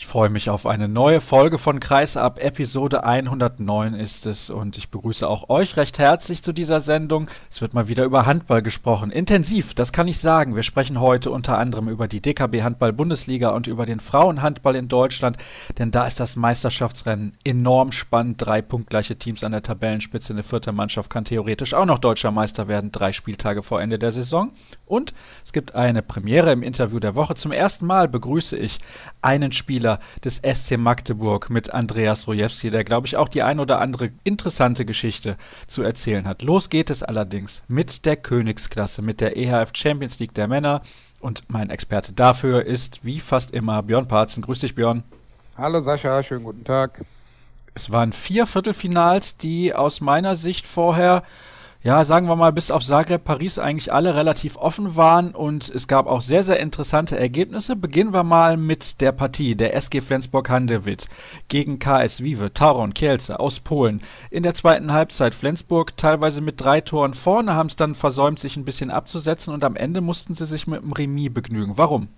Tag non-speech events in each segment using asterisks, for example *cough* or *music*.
Ich freue mich auf eine neue Folge von Kreisab. Episode 109 ist es und ich begrüße auch euch recht herzlich zu dieser Sendung. Es wird mal wieder über Handball gesprochen. Intensiv, das kann ich sagen. Wir sprechen heute unter anderem über die DKB Handball Bundesliga und über den Frauenhandball in Deutschland, denn da ist das Meisterschaftsrennen enorm spannend. Drei punktgleiche Teams an der Tabellenspitze. Eine vierte Mannschaft kann theoretisch auch noch deutscher Meister werden, drei Spieltage vor Ende der Saison. Und es gibt eine Premiere im Interview der Woche. Zum ersten Mal begrüße ich einen Spieler des SC Magdeburg mit Andreas Rojewski, der, glaube ich, auch die ein oder andere interessante Geschichte zu erzählen hat. Los geht es allerdings mit der Königsklasse, mit der EHF Champions League der Männer. Und mein Experte dafür ist, wie fast immer, Björn Parzen. Grüß dich, Björn. Hallo Sascha, schönen guten Tag. Es waren vier Viertelfinals, die aus meiner Sicht vorher ja, sagen wir mal, bis auf Zagreb, Paris eigentlich alle relativ offen waren und es gab auch sehr, sehr interessante Ergebnisse. Beginnen wir mal mit der Partie der SG Flensburg-Handewitt gegen KS Wiwe, Taron, Kielce aus Polen. In der zweiten Halbzeit Flensburg teilweise mit drei Toren vorne, haben es dann versäumt, sich ein bisschen abzusetzen und am Ende mussten sie sich mit dem Remis begnügen. Warum?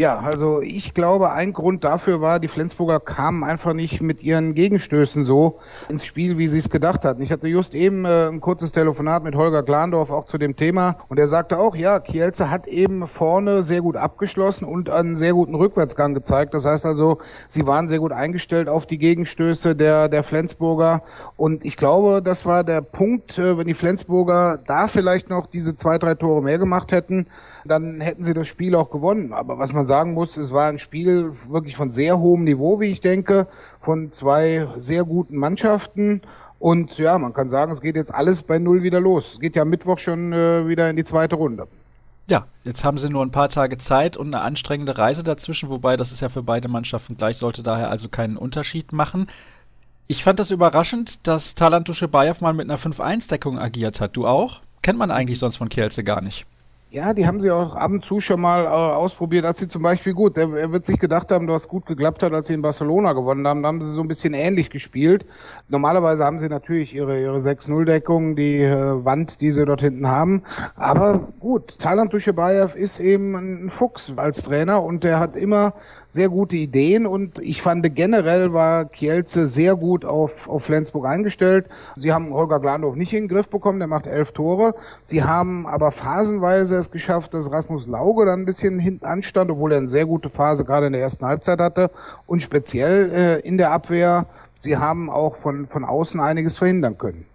Ja, also ich glaube, ein Grund dafür war, die Flensburger kamen einfach nicht mit ihren Gegenstößen so ins Spiel, wie sie es gedacht hatten. Ich hatte just eben äh, ein kurzes Telefonat mit Holger Glandorf auch zu dem Thema und er sagte auch, ja, Kielce hat eben vorne sehr gut abgeschlossen und einen sehr guten Rückwärtsgang gezeigt. Das heißt also, sie waren sehr gut eingestellt auf die Gegenstöße der, der Flensburger und ich glaube, das war der Punkt, äh, wenn die Flensburger da vielleicht noch diese zwei, drei Tore mehr gemacht hätten, dann hätten sie das Spiel auch gewonnen. Aber was man sagen muss, es war ein Spiel wirklich von sehr hohem Niveau, wie ich denke, von zwei sehr guten Mannschaften. Und ja, man kann sagen, es geht jetzt alles bei Null wieder los. Es geht ja Mittwoch schon äh, wieder in die zweite Runde. Ja, jetzt haben sie nur ein paar Tage Zeit und eine anstrengende Reise dazwischen, wobei das ist ja für beide Mannschaften gleich, sollte daher also keinen Unterschied machen. Ich fand das überraschend, dass Talant Duschebaev mal mit einer 5-1-Deckung agiert hat. Du auch? Kennt man eigentlich sonst von Kielce gar nicht. Ja, die haben sie auch ab und zu schon mal äh, ausprobiert, als sie zum Beispiel gut, er, er wird sich gedacht haben, was gut geklappt hat, als sie in Barcelona gewonnen haben, da haben sie so ein bisschen ähnlich gespielt. Normalerweise haben sie natürlich ihre, ihre 6-0-Deckung, die äh, Wand, die sie dort hinten haben. Aber gut, Talant Duschebaev ist eben ein Fuchs als Trainer und der hat immer sehr gute Ideen und ich fand generell war Kielce sehr gut auf, auf Flensburg eingestellt. Sie haben Holger Glandorf nicht in den Griff bekommen, der macht elf Tore. Sie haben aber phasenweise es geschafft, dass Rasmus Lauge dann ein bisschen hinten anstand, obwohl er eine sehr gute Phase gerade in der ersten Halbzeit hatte und speziell äh, in der Abwehr. Sie haben auch von, von außen einiges verhindern können.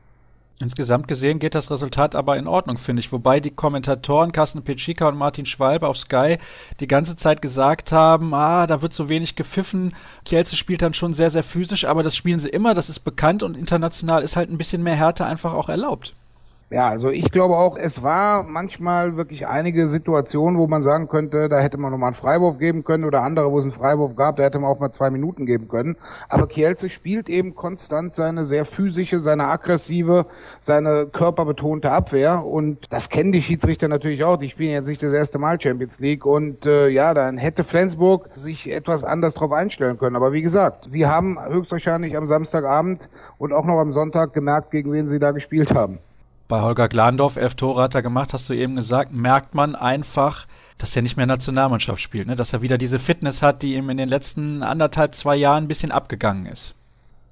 Insgesamt gesehen geht das Resultat aber in Ordnung, finde ich. Wobei die Kommentatoren Carsten Petschika und Martin Schwalbe auf Sky die ganze Zeit gesagt haben, ah, da wird so wenig gepfiffen. Kielce spielt dann schon sehr, sehr physisch, aber das spielen sie immer, das ist bekannt und international ist halt ein bisschen mehr Härte einfach auch erlaubt. Ja, also ich glaube auch, es war manchmal wirklich einige Situationen, wo man sagen könnte, da hätte man nochmal einen Freiwurf geben können oder andere, wo es einen Freiwurf gab, da hätte man auch mal zwei Minuten geben können. Aber Kielce spielt eben konstant seine sehr physische, seine aggressive, seine körperbetonte Abwehr und das kennen die Schiedsrichter natürlich auch. Die spielen jetzt nicht das erste Mal Champions League und äh, ja, dann hätte Flensburg sich etwas anders drauf einstellen können. Aber wie gesagt, sie haben höchstwahrscheinlich am Samstagabend und auch noch am Sonntag gemerkt, gegen wen sie da gespielt haben bei Holger Glandorf, elf Tore hat er gemacht, hast du eben gesagt, merkt man einfach, dass er nicht mehr Nationalmannschaft spielt, ne? dass er wieder diese Fitness hat, die ihm in den letzten anderthalb, zwei Jahren ein bisschen abgegangen ist.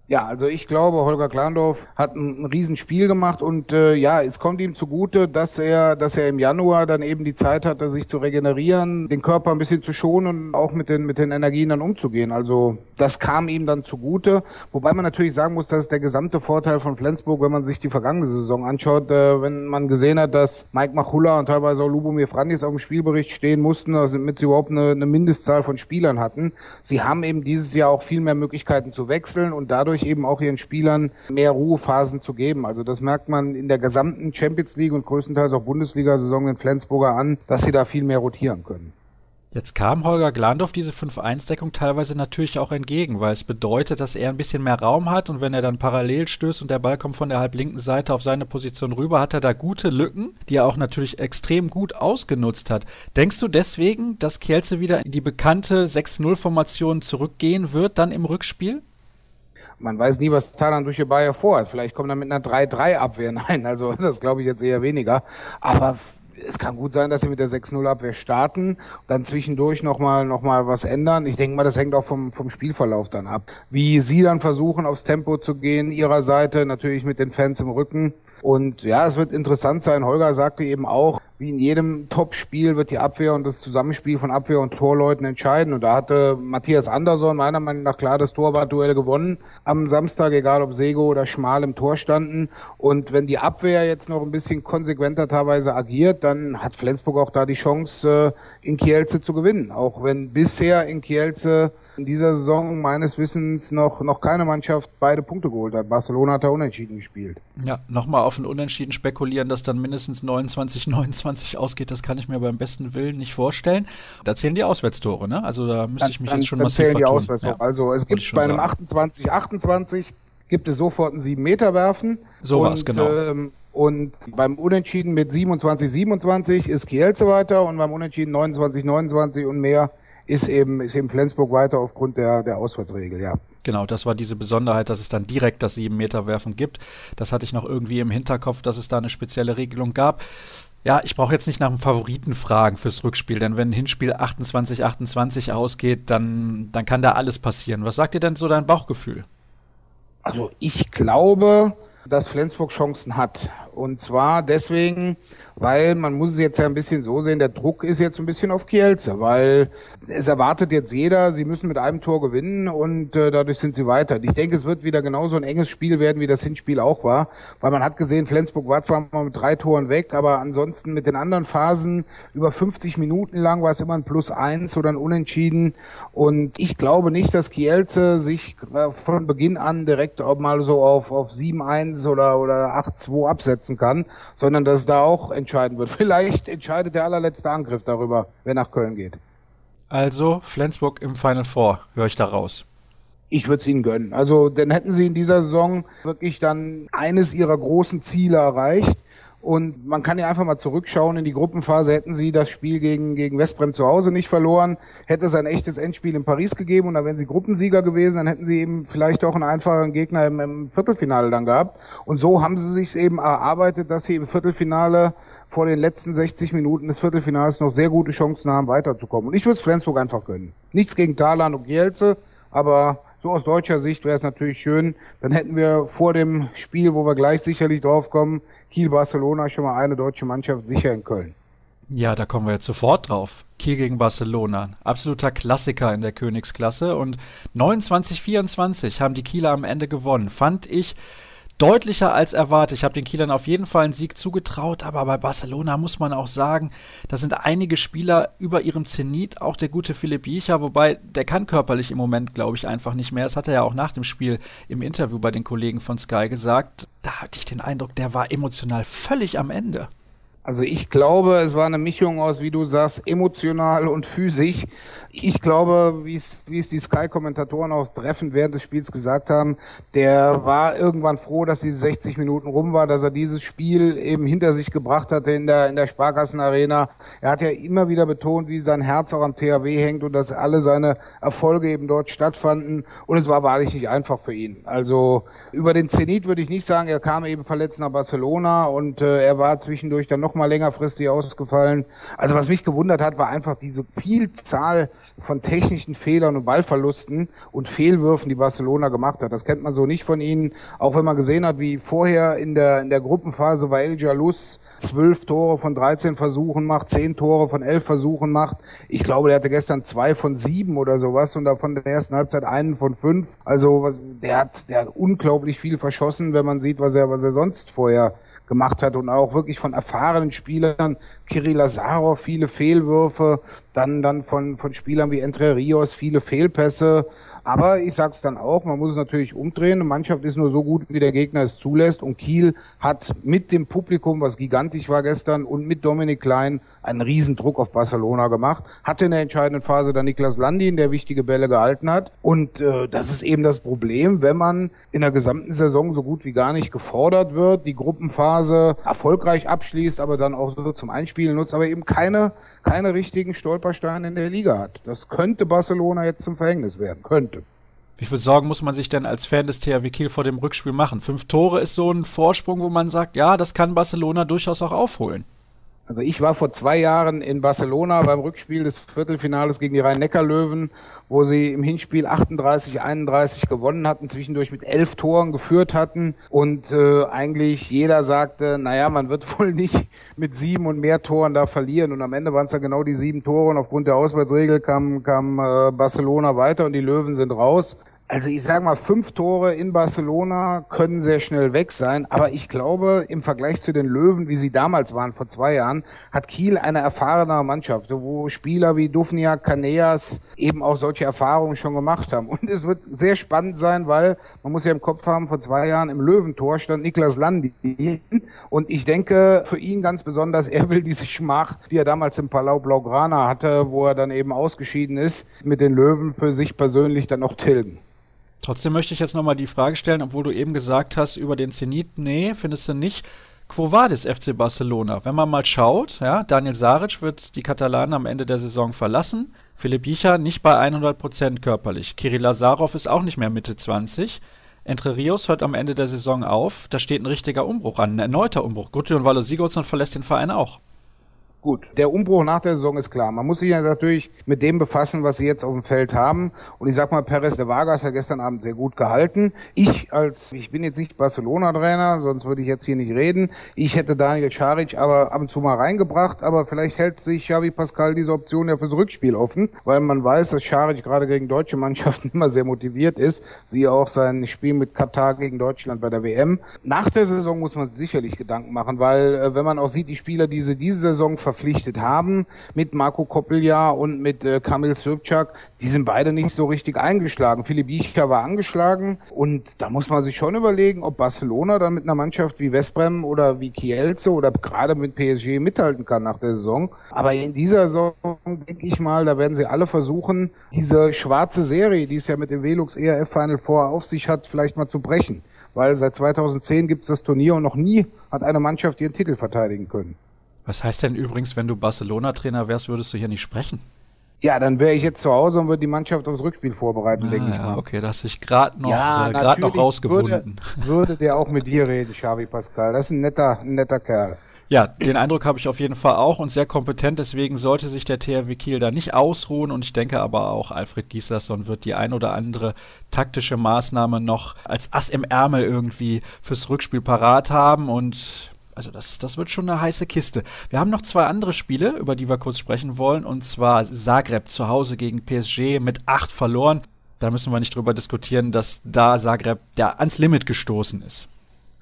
Ja, also ich glaube, Holger Klandorf hat ein, ein Riesenspiel gemacht und äh, ja, es kommt ihm zugute, dass er, dass er im Januar dann eben die Zeit hatte, sich zu regenerieren, den Körper ein bisschen zu schonen und auch mit den mit den Energien dann umzugehen. Also das kam ihm dann zugute. Wobei man natürlich sagen muss, das ist der gesamte Vorteil von Flensburg, wenn man sich die vergangene Saison anschaut, äh, wenn man gesehen hat, dass Mike Machulla und teilweise auch Lubomir Frandis auf dem Spielbericht stehen mussten, also damit sie überhaupt eine, eine Mindestzahl von Spielern hatten. Sie haben eben dieses Jahr auch viel mehr Möglichkeiten zu wechseln und dadurch dadurch eben auch ihren Spielern mehr Ruhephasen zu geben. Also das merkt man in der gesamten Champions League und größtenteils auch Bundesliga-Saison in Flensburger an, dass sie da viel mehr rotieren können. Jetzt kam Holger Glandorf diese 5-1-Deckung teilweise natürlich auch entgegen, weil es bedeutet, dass er ein bisschen mehr Raum hat und wenn er dann parallel stößt und der Ball kommt von der halblinken Seite auf seine Position rüber, hat er da gute Lücken, die er auch natürlich extrem gut ausgenutzt hat. Denkst du deswegen, dass Kielce wieder in die bekannte 6-0-Formation zurückgehen wird dann im Rückspiel? Man weiß nie, was Thailand durch Bayer vorhat. Vielleicht kommt er mit einer 3-3-Abwehr. *laughs* Nein, also das glaube ich jetzt eher weniger. Aber es kann gut sein, dass sie mit der 6-0-Abwehr starten, dann zwischendurch nochmal noch mal was ändern. Ich denke mal, das hängt auch vom, vom Spielverlauf dann ab. Wie sie dann versuchen, aufs Tempo zu gehen, ihrer Seite, natürlich mit den Fans im Rücken. Und ja, es wird interessant sein. Holger sagte eben auch, wie in jedem Top-Spiel wird die Abwehr und das Zusammenspiel von Abwehr und Torleuten entscheiden. Und da hatte Matthias Andersson meiner Meinung nach klar das Torwartduell gewonnen am Samstag, egal ob Sego oder Schmal im Tor standen. Und wenn die Abwehr jetzt noch ein bisschen konsequenter teilweise agiert, dann hat Flensburg auch da die Chance, äh, in Kielce zu gewinnen. Auch wenn bisher in Kielce in dieser Saison meines Wissens noch, noch keine Mannschaft beide Punkte geholt hat. Barcelona hat da unentschieden gespielt. Ja, nochmal auf ein Unentschieden spekulieren, dass dann mindestens 29, 29 *laughs* ausgeht, das kann ich mir beim besten Willen nicht vorstellen. Da zählen die Auswärtstore, ne? Also da müsste ich mich dann, jetzt schon mal zählen die Auswärtstore. Ja, also es gibt bei einem 28, 28 gibt es sofort ein 7 Meter werfen. So was, genau. Ähm, und beim Unentschieden mit 27, 27 ist Kielce weiter und beim Unentschieden 29, 29 und mehr ist eben, ist eben Flensburg weiter aufgrund der, der Auswärtsregel, ja. Genau, das war diese Besonderheit, dass es dann direkt das 7-Meter-Werfen gibt. Das hatte ich noch irgendwie im Hinterkopf, dass es da eine spezielle Regelung gab. Ja, ich brauche jetzt nicht nach einem Favoriten fragen fürs Rückspiel, denn wenn ein Hinspiel 28-28 ausgeht, dann, dann kann da alles passieren. Was sagt dir denn so dein Bauchgefühl? Also ich glaube, dass Flensburg Chancen hat. Und zwar deswegen, weil man muss es jetzt ja ein bisschen so sehen, der Druck ist jetzt ein bisschen auf Kielce, weil es erwartet jetzt jeder, sie müssen mit einem Tor gewinnen und äh, dadurch sind sie weiter. Ich denke, es wird wieder genauso ein enges Spiel werden, wie das Hinspiel auch war, weil man hat gesehen, Flensburg war zwar mal mit drei Toren weg, aber ansonsten mit den anderen Phasen über 50 Minuten lang war es immer ein Plus eins oder ein Unentschieden und ich glaube nicht, dass Kielce sich äh, von Beginn an direkt mal so auf, auf 7-1 oder, oder 8-2 absetzen kann, sondern dass da auch entscheiden wird. *laughs* Vielleicht entscheidet der allerletzte Angriff darüber, wer nach Köln geht. Also Flensburg im Final Four, höre ich da raus. Ich würde es ihnen gönnen. Also dann hätten sie in dieser Saison wirklich dann eines ihrer großen Ziele erreicht. Und man kann ja einfach mal zurückschauen in die Gruppenphase. Hätten sie das Spiel gegen, gegen Westbrem zu Hause nicht verloren, hätte es ein echtes Endspiel in Paris gegeben und dann wären sie Gruppensieger gewesen, dann hätten sie eben vielleicht auch einen einfachen Gegner im, im Viertelfinale dann gehabt. Und so haben sie sich eben erarbeitet, dass sie im Viertelfinale vor den letzten 60 Minuten des Viertelfinals noch sehr gute Chancen haben, weiterzukommen. Und ich würde es Flensburg einfach gönnen. Nichts gegen Thailand und Kielce, aber so aus deutscher Sicht wäre es natürlich schön. Dann hätten wir vor dem Spiel, wo wir gleich sicherlich drauf kommen, Kiel-Barcelona schon mal eine deutsche Mannschaft sicher in Köln. Ja, da kommen wir jetzt sofort drauf. Kiel gegen Barcelona. Absoluter Klassiker in der Königsklasse. Und 29-24 haben die Kieler am Ende gewonnen. Fand ich deutlicher als erwartet. Ich habe den Kielern auf jeden Fall einen Sieg zugetraut, aber bei Barcelona muss man auch sagen, da sind einige Spieler über ihrem Zenit, auch der gute Philipp Jicha, wobei der kann körperlich im Moment, glaube ich, einfach nicht mehr. Das hat er ja auch nach dem Spiel im Interview bei den Kollegen von Sky gesagt. Da hatte ich den Eindruck, der war emotional völlig am Ende. Also ich glaube, es war eine Mischung aus, wie du sagst, emotional und physisch. Ich glaube, wie es, wie es die Sky-Kommentatoren auch treffend während des Spiels gesagt haben, der war irgendwann froh, dass diese 60 Minuten rum war, dass er dieses Spiel eben hinter sich gebracht hatte in der, in der Sparkassenarena. Er hat ja immer wieder betont, wie sein Herz auch am THW hängt und dass alle seine Erfolge eben dort stattfanden. Und es war wahrlich nicht einfach für ihn. Also über den Zenit würde ich nicht sagen, er kam eben verletzt nach Barcelona und äh, er war zwischendurch dann noch mal längerfristig ausgefallen. Also was mich gewundert hat, war einfach diese Vielzahl von technischen Fehlern und Ballverlusten und Fehlwürfen, die Barcelona gemacht hat. Das kennt man so nicht von ihnen. Auch wenn man gesehen hat, wie vorher in der, in der Gruppenphase war El Jalus zwölf Tore von 13 Versuchen macht, zehn Tore von elf Versuchen macht. Ich glaube, der hatte gestern zwei von sieben oder sowas und davon der ersten Halbzeit einen von fünf. Also was, der hat, der hat unglaublich viel verschossen, wenn man sieht, was er, was er sonst vorher gemacht hat und auch wirklich von erfahrenen Spielern, Kirill Lazarov, viele Fehlwürfe, dann, dann von, von Spielern wie Entre Rios, viele Fehlpässe, aber ich sag's dann auch, man muss es natürlich umdrehen. Eine Mannschaft ist nur so gut, wie der Gegner es zulässt. Und Kiel hat mit dem Publikum, was gigantisch war gestern, und mit Dominik Klein einen Riesendruck auf Barcelona gemacht. Hatte in der entscheidenden Phase dann Niklas Landin, der wichtige Bälle gehalten hat. Und äh, das ist eben das Problem, wenn man in der gesamten Saison so gut wie gar nicht gefordert wird, die Gruppenphase erfolgreich abschließt, aber dann auch so zum Einspielen nutzt, aber eben keine, keine richtigen Stolpersteine in der Liga hat. Das könnte Barcelona jetzt zum Verhängnis werden. Könnte. Wie viel Sorgen muss man sich denn als Fan des THW Kiel vor dem Rückspiel machen? Fünf Tore ist so ein Vorsprung, wo man sagt, ja, das kann Barcelona durchaus auch aufholen. Also ich war vor zwei Jahren in Barcelona beim Rückspiel des Viertelfinales gegen die Rhein-Neckar-Löwen, wo sie im Hinspiel 38, 31 gewonnen hatten, zwischendurch mit elf Toren geführt hatten. Und äh, eigentlich jeder sagte, naja, man wird *laughs* wohl nicht mit sieben und mehr Toren da verlieren. Und am Ende waren es dann genau die sieben Tore. Und aufgrund der Auswärtsregel kam, kam äh, Barcelona weiter und die Löwen sind raus. Also ich sage mal, fünf Tore in Barcelona können sehr schnell weg sein, aber ich glaube, im Vergleich zu den Löwen, wie sie damals waren, vor zwei Jahren, hat Kiel eine erfahrene Mannschaft, wo Spieler wie Dufnia, Caneas eben auch solche Erfahrungen schon gemacht haben. Und es wird sehr spannend sein, weil man muss ja im Kopf haben, vor zwei Jahren im Löwentor stand Niklas Landi. Und ich denke, für ihn ganz besonders, er will diese Schmach, die er damals im Palau Blaugrana hatte, wo er dann eben ausgeschieden ist, mit den Löwen für sich persönlich dann noch tilgen. Trotzdem möchte ich jetzt nochmal die Frage stellen, obwohl du eben gesagt hast, über den Zenit, nee, findest du nicht. Quo vadis FC Barcelona? Wenn man mal schaut, ja, Daniel Saric wird die Katalanen am Ende der Saison verlassen. Philipp Jicha nicht bei 100 Prozent körperlich. Kirill Lazarov ist auch nicht mehr Mitte 20. Entre Rios hört am Ende der Saison auf. Da steht ein richtiger Umbruch an, ein erneuter Umbruch. Gudjon Valo Sigurdsson verlässt den Verein auch. Gut, der Umbruch nach der Saison ist klar. Man muss sich ja natürlich mit dem befassen, was sie jetzt auf dem Feld haben. Und ich sag mal, Perez de Vargas hat gestern Abend sehr gut gehalten. Ich als, ich bin jetzt nicht Barcelona-Trainer, sonst würde ich jetzt hier nicht reden. Ich hätte Daniel Scharic aber ab und zu mal reingebracht, aber vielleicht hält sich Xavi Pascal diese Option ja fürs Rückspiel offen, weil man weiß, dass Scharic gerade gegen deutsche Mannschaften *laughs* immer sehr motiviert ist. Siehe auch sein Spiel mit Katar gegen Deutschland bei der WM. Nach der Saison muss man sicherlich Gedanken machen, weil äh, wenn man auch sieht, die Spieler, die sie diese Saison verpflichtet haben, mit Marco Koppelja und mit äh, Kamil Sürpczak, die sind beide nicht so richtig eingeschlagen. Philipp Bichka war angeschlagen und da muss man sich schon überlegen, ob Barcelona dann mit einer Mannschaft wie Westbrem oder wie Kielce oder gerade mit PSG mithalten kann nach der Saison. Aber in dieser Saison denke ich mal, da werden sie alle versuchen, diese schwarze Serie, die es ja mit dem Velux ERF Final Four auf sich hat, vielleicht mal zu brechen. Weil seit 2010 gibt es das Turnier und noch nie hat eine Mannschaft ihren Titel verteidigen können. Was heißt denn übrigens, wenn du Barcelona-Trainer wärst, würdest du hier nicht sprechen? Ja, dann wäre ich jetzt zu Hause und würde die Mannschaft aufs Rückspiel vorbereiten, ah, denke ja, ich mal. Okay, das sich gerade noch, ja, äh, grad noch rausgewunden. Würde, würde der auch mit dir reden, Xavi Pascal. Das ist ein netter, ein netter Kerl. Ja, den Eindruck habe ich auf jeden Fall auch und sehr kompetent. Deswegen sollte sich der THW Kiel da nicht ausruhen. Und ich denke aber auch, Alfred Gislason wird die ein oder andere taktische Maßnahme noch als Ass im Ärmel irgendwie fürs Rückspiel parat haben. Und also das, das wird schon eine heiße Kiste. Wir haben noch zwei andere Spiele, über die wir kurz sprechen wollen, und zwar Zagreb zu Hause gegen PSG mit acht verloren. Da müssen wir nicht drüber diskutieren, dass da Zagreb ja ans Limit gestoßen ist.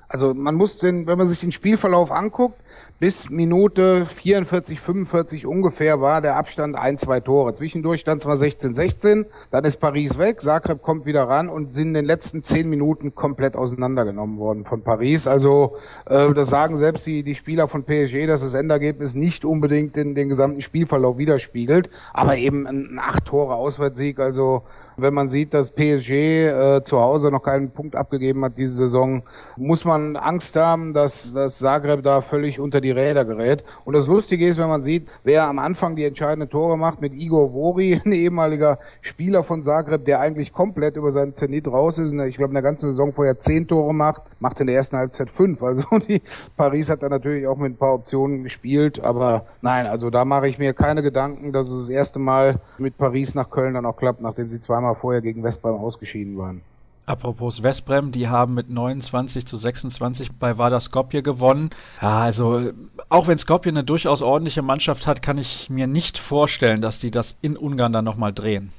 Also man muss den, wenn man sich den Spielverlauf anguckt, bis Minute 44, 45 ungefähr war der Abstand ein, zwei Tore. Zwischendurch stand zwar 16, 16, dann ist Paris weg, Zagreb kommt wieder ran und sind in den letzten zehn Minuten komplett auseinandergenommen worden von Paris. Also äh, das sagen selbst die, die Spieler von PSG, dass das Endergebnis nicht unbedingt den, den gesamten Spielverlauf widerspiegelt, aber eben ein acht Tore Auswärtssieg, also wenn man sieht, dass PSG äh, zu Hause noch keinen Punkt abgegeben hat diese Saison, muss man Angst haben, dass, dass Zagreb da völlig unter die Räder gerät. Und das Lustige ist, wenn man sieht, wer am Anfang die entscheidenden Tore macht mit Igor Vori, *laughs* ein ehemaliger Spieler von Zagreb, der eigentlich komplett über seinen Zenit raus ist. Ich glaube, in der ganzen Saison vorher zehn Tore macht, macht in der ersten Halbzeit fünf. *laughs* Also die Paris hat da natürlich auch mit ein paar Optionen gespielt, aber nein, also da mache ich mir keine Gedanken, dass es das erste Mal mit Paris nach Köln dann auch klappt, nachdem sie zweimal Jahr vorher gegen Westbrem ausgeschieden waren. Apropos Westbrem, die haben mit 29 zu 26 bei Vardar Skopje gewonnen. Ja, also auch wenn Skopje eine durchaus ordentliche Mannschaft hat, kann ich mir nicht vorstellen, dass die das in Ungarn dann nochmal drehen.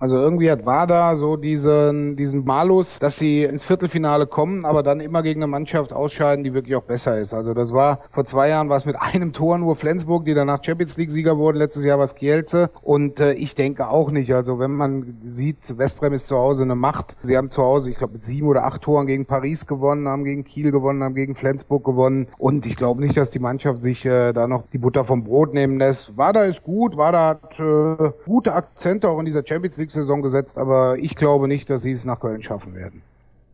Also irgendwie hat Wada so diesen, diesen Malus, dass sie ins Viertelfinale kommen, aber dann immer gegen eine Mannschaft ausscheiden, die wirklich auch besser ist. Also das war, vor zwei Jahren war es mit *laughs* einem Tor nur Flensburg, die danach Champions League Sieger wurden. Letztes Jahr war es Kielce. Und äh, ich denke auch nicht. Also wenn man sieht, Westbrem ist zu Hause eine Macht. Sie haben zu Hause, ich glaube, mit sieben oder acht Toren gegen Paris gewonnen, haben gegen Kiel gewonnen, haben gegen Flensburg gewonnen. Und ich glaube nicht, dass die Mannschaft sich äh, da noch die Butter vom Brot nehmen lässt. Wada ist gut. Wada hat äh, gute Akzente auch in dieser Champions League Saison gesetzt, aber ich glaube nicht, dass sie es nach Köln schaffen werden.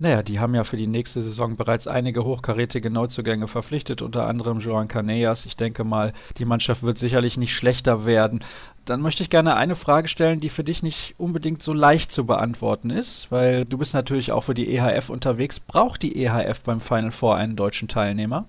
Naja, die haben ja für die nächste Saison bereits einige hochkarätige Neuzugänge verpflichtet, unter anderem Joan Canellas. Ich denke mal, die Mannschaft wird sicherlich nicht schlechter werden. Dann möchte ich gerne eine Frage stellen, die für dich nicht unbedingt so leicht zu beantworten ist, weil du bist natürlich auch für die EHF unterwegs. Braucht die EHF beim Final Four einen deutschen Teilnehmer?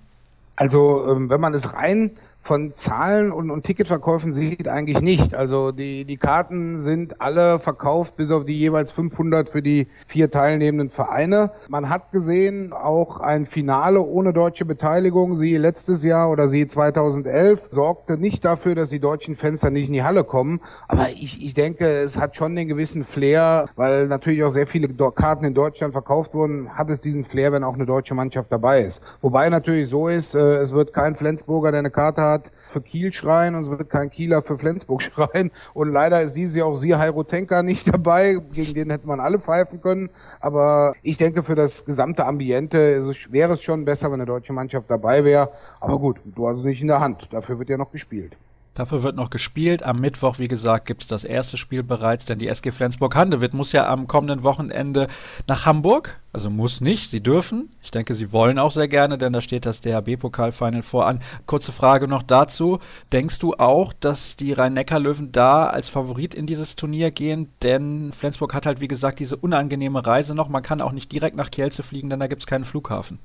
Also, ähm, wenn man es rein von Zahlen und, und Ticketverkäufen sieht, eigentlich nicht. Also die, die Karten sind alle verkauft, bis auf die jeweils 500 für die vier teilnehmenden Vereine. Man hat gesehen, auch ein Finale ohne deutsche Beteiligung, sie letztes Jahr oder sie 2011, sorgte nicht dafür, dass die deutschen dann nicht in die Halle kommen. Aber ich, ich denke, es hat schon den gewissen Flair, weil natürlich auch sehr viele Karten in Deutschland verkauft wurden, hat es diesen Flair, wenn auch eine deutsche Mannschaft dabei ist. Wobei natürlich so ist, äh, es wird kein Flensburger, der eine Karte hat, für Kiel schreien und es wird kein Kieler für Flensburg *laughs* schreien. Und leider ist dieses Jahr auch Sihai Rotenka nicht *laughs* dabei. Gegen den hätte man alle pfeifen können. Aber ich denke, für das gesamte Ambiente wäre es schon besser, wenn eine deutsche Mannschaft dabei wäre. Aber gut, du hast es nicht in der Hand. Dafür wird ja noch gespielt. Dafür wird noch gespielt. Am Mittwoch, wie gesagt, gibt es das erste Spiel bereits, denn die SG Flensburg-Handewitt muss ja am kommenden Wochenende nach Hamburg. Also muss nicht, sie dürfen. Ich denke, sie wollen auch sehr gerne, denn da steht das DHB-Pokal-Final voran. Kurze Frage noch dazu. Denkst du auch, dass die Rhein-Neckar-Löwen da als Favorit in dieses Turnier gehen? Denn Flensburg hat halt, wie gesagt, diese unangenehme Reise noch. Man kann auch nicht direkt nach Kielce fliegen, denn da gibt es keinen Flughafen.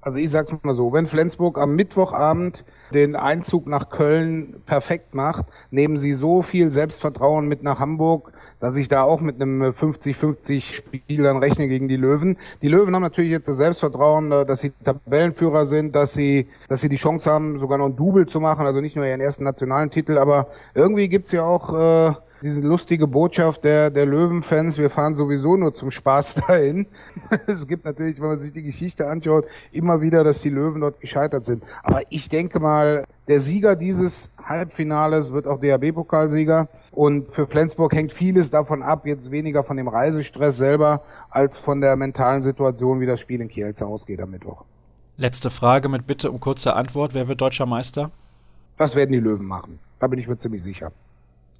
Also ich sag's mal so, wenn Flensburg am Mittwochabend den Einzug nach Köln perfekt macht, nehmen sie so viel Selbstvertrauen mit nach Hamburg, dass ich da auch mit einem 50-50 Spiel dann rechne gegen die Löwen. Die Löwen haben natürlich jetzt das Selbstvertrauen, äh, dass sie Tabellenführer sind, dass sie, dass sie die Chance haben, sogar noch ein Double zu machen, also nicht nur ihren ersten nationalen Titel, aber irgendwie gibt's ja auch äh, diese lustige Botschaft der, der Löwenfans, wir fahren sowieso nur zum Spaß *laughs* dahin. es gibt natürlich, wenn man sich die Geschichte anschaut, immer wieder, dass die Löwen dort gescheitert sind. Aber ich denke mal, der Sieger dieses Halbfinales wird auch DHB-Pokalsieger. Und für Flensburg hängt vieles davon ab, jetzt weniger von dem Reisestress selber, als von der mentalen Situation, wie das Spiel in Kielce ausgeht am Mittwoch. Letzte Frage mit Bitte um kurze Antwort. Wer wird deutscher Meister? Das werden die Löwen machen. Da bin ich mir ziemlich sicher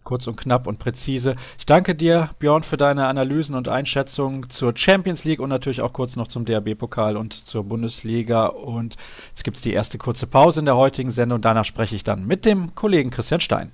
kurz und knapp und präzise. Ich danke dir, Björn, für deine Analysen und Einschätzungen zur Champions League und natürlich auch kurz noch zum DRB-Pokal und zur Bundesliga. Und jetzt gibt es die erste kurze Pause in der heutigen Sendung. und Danach spreche ich dann mit dem Kollegen Christian Stein.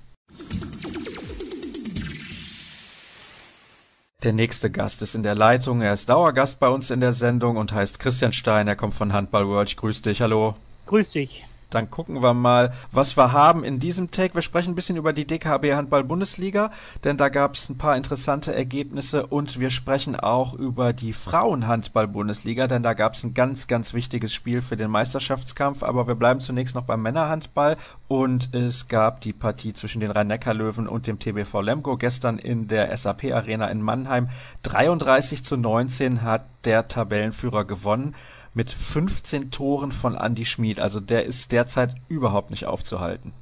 Der nächste Gast ist in der Leitung. Er ist Dauergast bei uns in der Sendung und heißt Christian Stein. Er kommt von Handball World. Ich grüße dich. Hallo. Grüß dich. Dann gucken wir mal, was wir haben in diesem Take. Wir sprechen ein bisschen über die DKB Handball Bundesliga, denn da gab es ein paar interessante Ergebnisse und wir sprechen auch über die Frauenhandball Bundesliga, denn da gab es ein ganz, ganz wichtiges Spiel für den Meisterschaftskampf. Aber wir bleiben zunächst noch beim Männerhandball und es gab die Partie zwischen den Rhein-Neckar-Löwen und dem TBV Lemgo gestern in der SAP Arena in Mannheim. 33 zu 19 hat der Tabellenführer gewonnen mit 15 Toren von Andy Schmid. Also der ist derzeit überhaupt nicht aufzuhalten.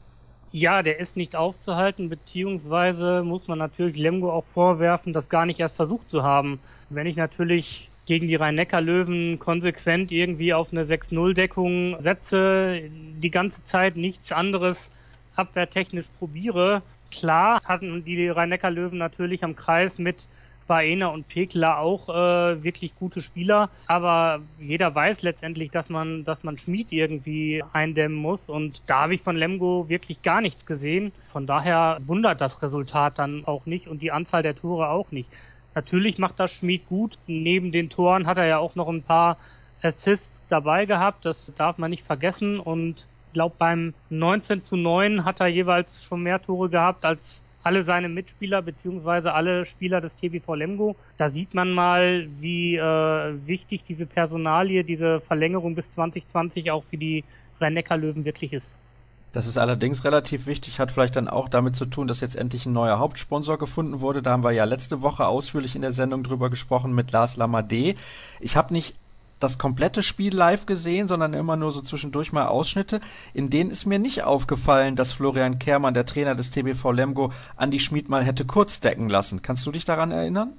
Ja, der ist nicht aufzuhalten, beziehungsweise muss man natürlich Lemgo auch vorwerfen, das gar nicht erst versucht zu haben. Wenn ich natürlich gegen die Rhein-Neckar-Löwen konsequent irgendwie auf eine 6-0-Deckung setze, die ganze Zeit nichts anderes abwehrtechnisch probiere. Klar hatten die Rhein-Neckar-Löwen natürlich am Kreis mit Baena und Pekla auch äh, wirklich gute Spieler, aber jeder weiß letztendlich, dass man, dass man Schmied irgendwie eindämmen muss und da habe ich von Lemgo wirklich gar nichts gesehen. Von daher wundert das Resultat dann auch nicht und die Anzahl der Tore auch nicht. Natürlich macht das Schmied gut. Neben den Toren hat er ja auch noch ein paar Assists dabei gehabt. Das darf man nicht vergessen. Und glaube beim 19 zu 9 hat er jeweils schon mehr Tore gehabt als alle seine Mitspieler beziehungsweise alle Spieler des TBV Lemgo. Da sieht man mal, wie äh, wichtig diese Personalie, diese Verlängerung bis 2020 auch für die Rhein-Neckar-Löwen wirklich ist. Das ist allerdings relativ wichtig, hat vielleicht dann auch damit zu tun, dass jetzt endlich ein neuer Hauptsponsor gefunden wurde. Da haben wir ja letzte Woche ausführlich in der Sendung drüber gesprochen mit Lars Lamadé. Ich habe nicht das komplette Spiel live gesehen, sondern immer nur so zwischendurch mal Ausschnitte. In denen ist mir nicht aufgefallen, dass Florian Kehrmann, der Trainer des TBV Lemgo, Andi Schmid mal hätte kurz decken lassen. Kannst du dich daran erinnern?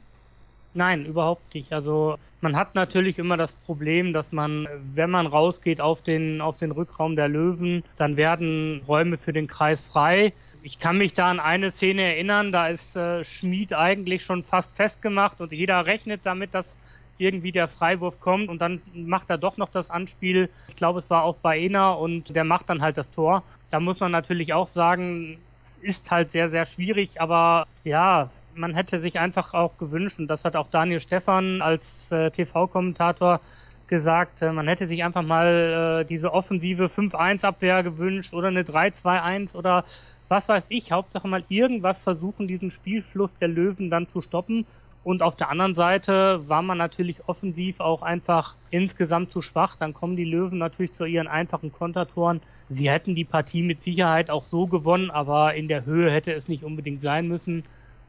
Nein, überhaupt nicht. Also man hat natürlich immer das Problem, dass man, wenn man rausgeht auf den, auf den Rückraum der Löwen, dann werden Räume für den Kreis frei. Ich kann mich da an eine Szene erinnern, da ist äh, Schmied eigentlich schon fast festgemacht und jeder rechnet damit, dass irgendwie der Freiwurf kommt und dann macht er doch noch das Anspiel. Ich glaube, es war auf Baena und der macht dann halt das Tor. Da muss man natürlich auch sagen, es ist halt sehr, sehr schwierig, aber ja, man hätte sich einfach auch gewünscht, und das hat auch Daniel Stefan als äh, TV-Kommentator gesagt, äh, man hätte sich einfach mal äh, diese offensive 5-1-Abwehr gewünscht oder eine 3-2-1 oder was weiß ich. Hauptsache mal irgendwas versuchen, diesen Spielfluss der Löwen dann zu stoppen. Und auf der anderen Seite war man natürlich offensiv auch einfach insgesamt zu schwach. Dann kommen die Löwen natürlich zu ihren einfachen Kontertoren. Sie hätten die Partie mit Sicherheit auch so gewonnen, aber in der Höhe hätte es nicht unbedingt sein müssen.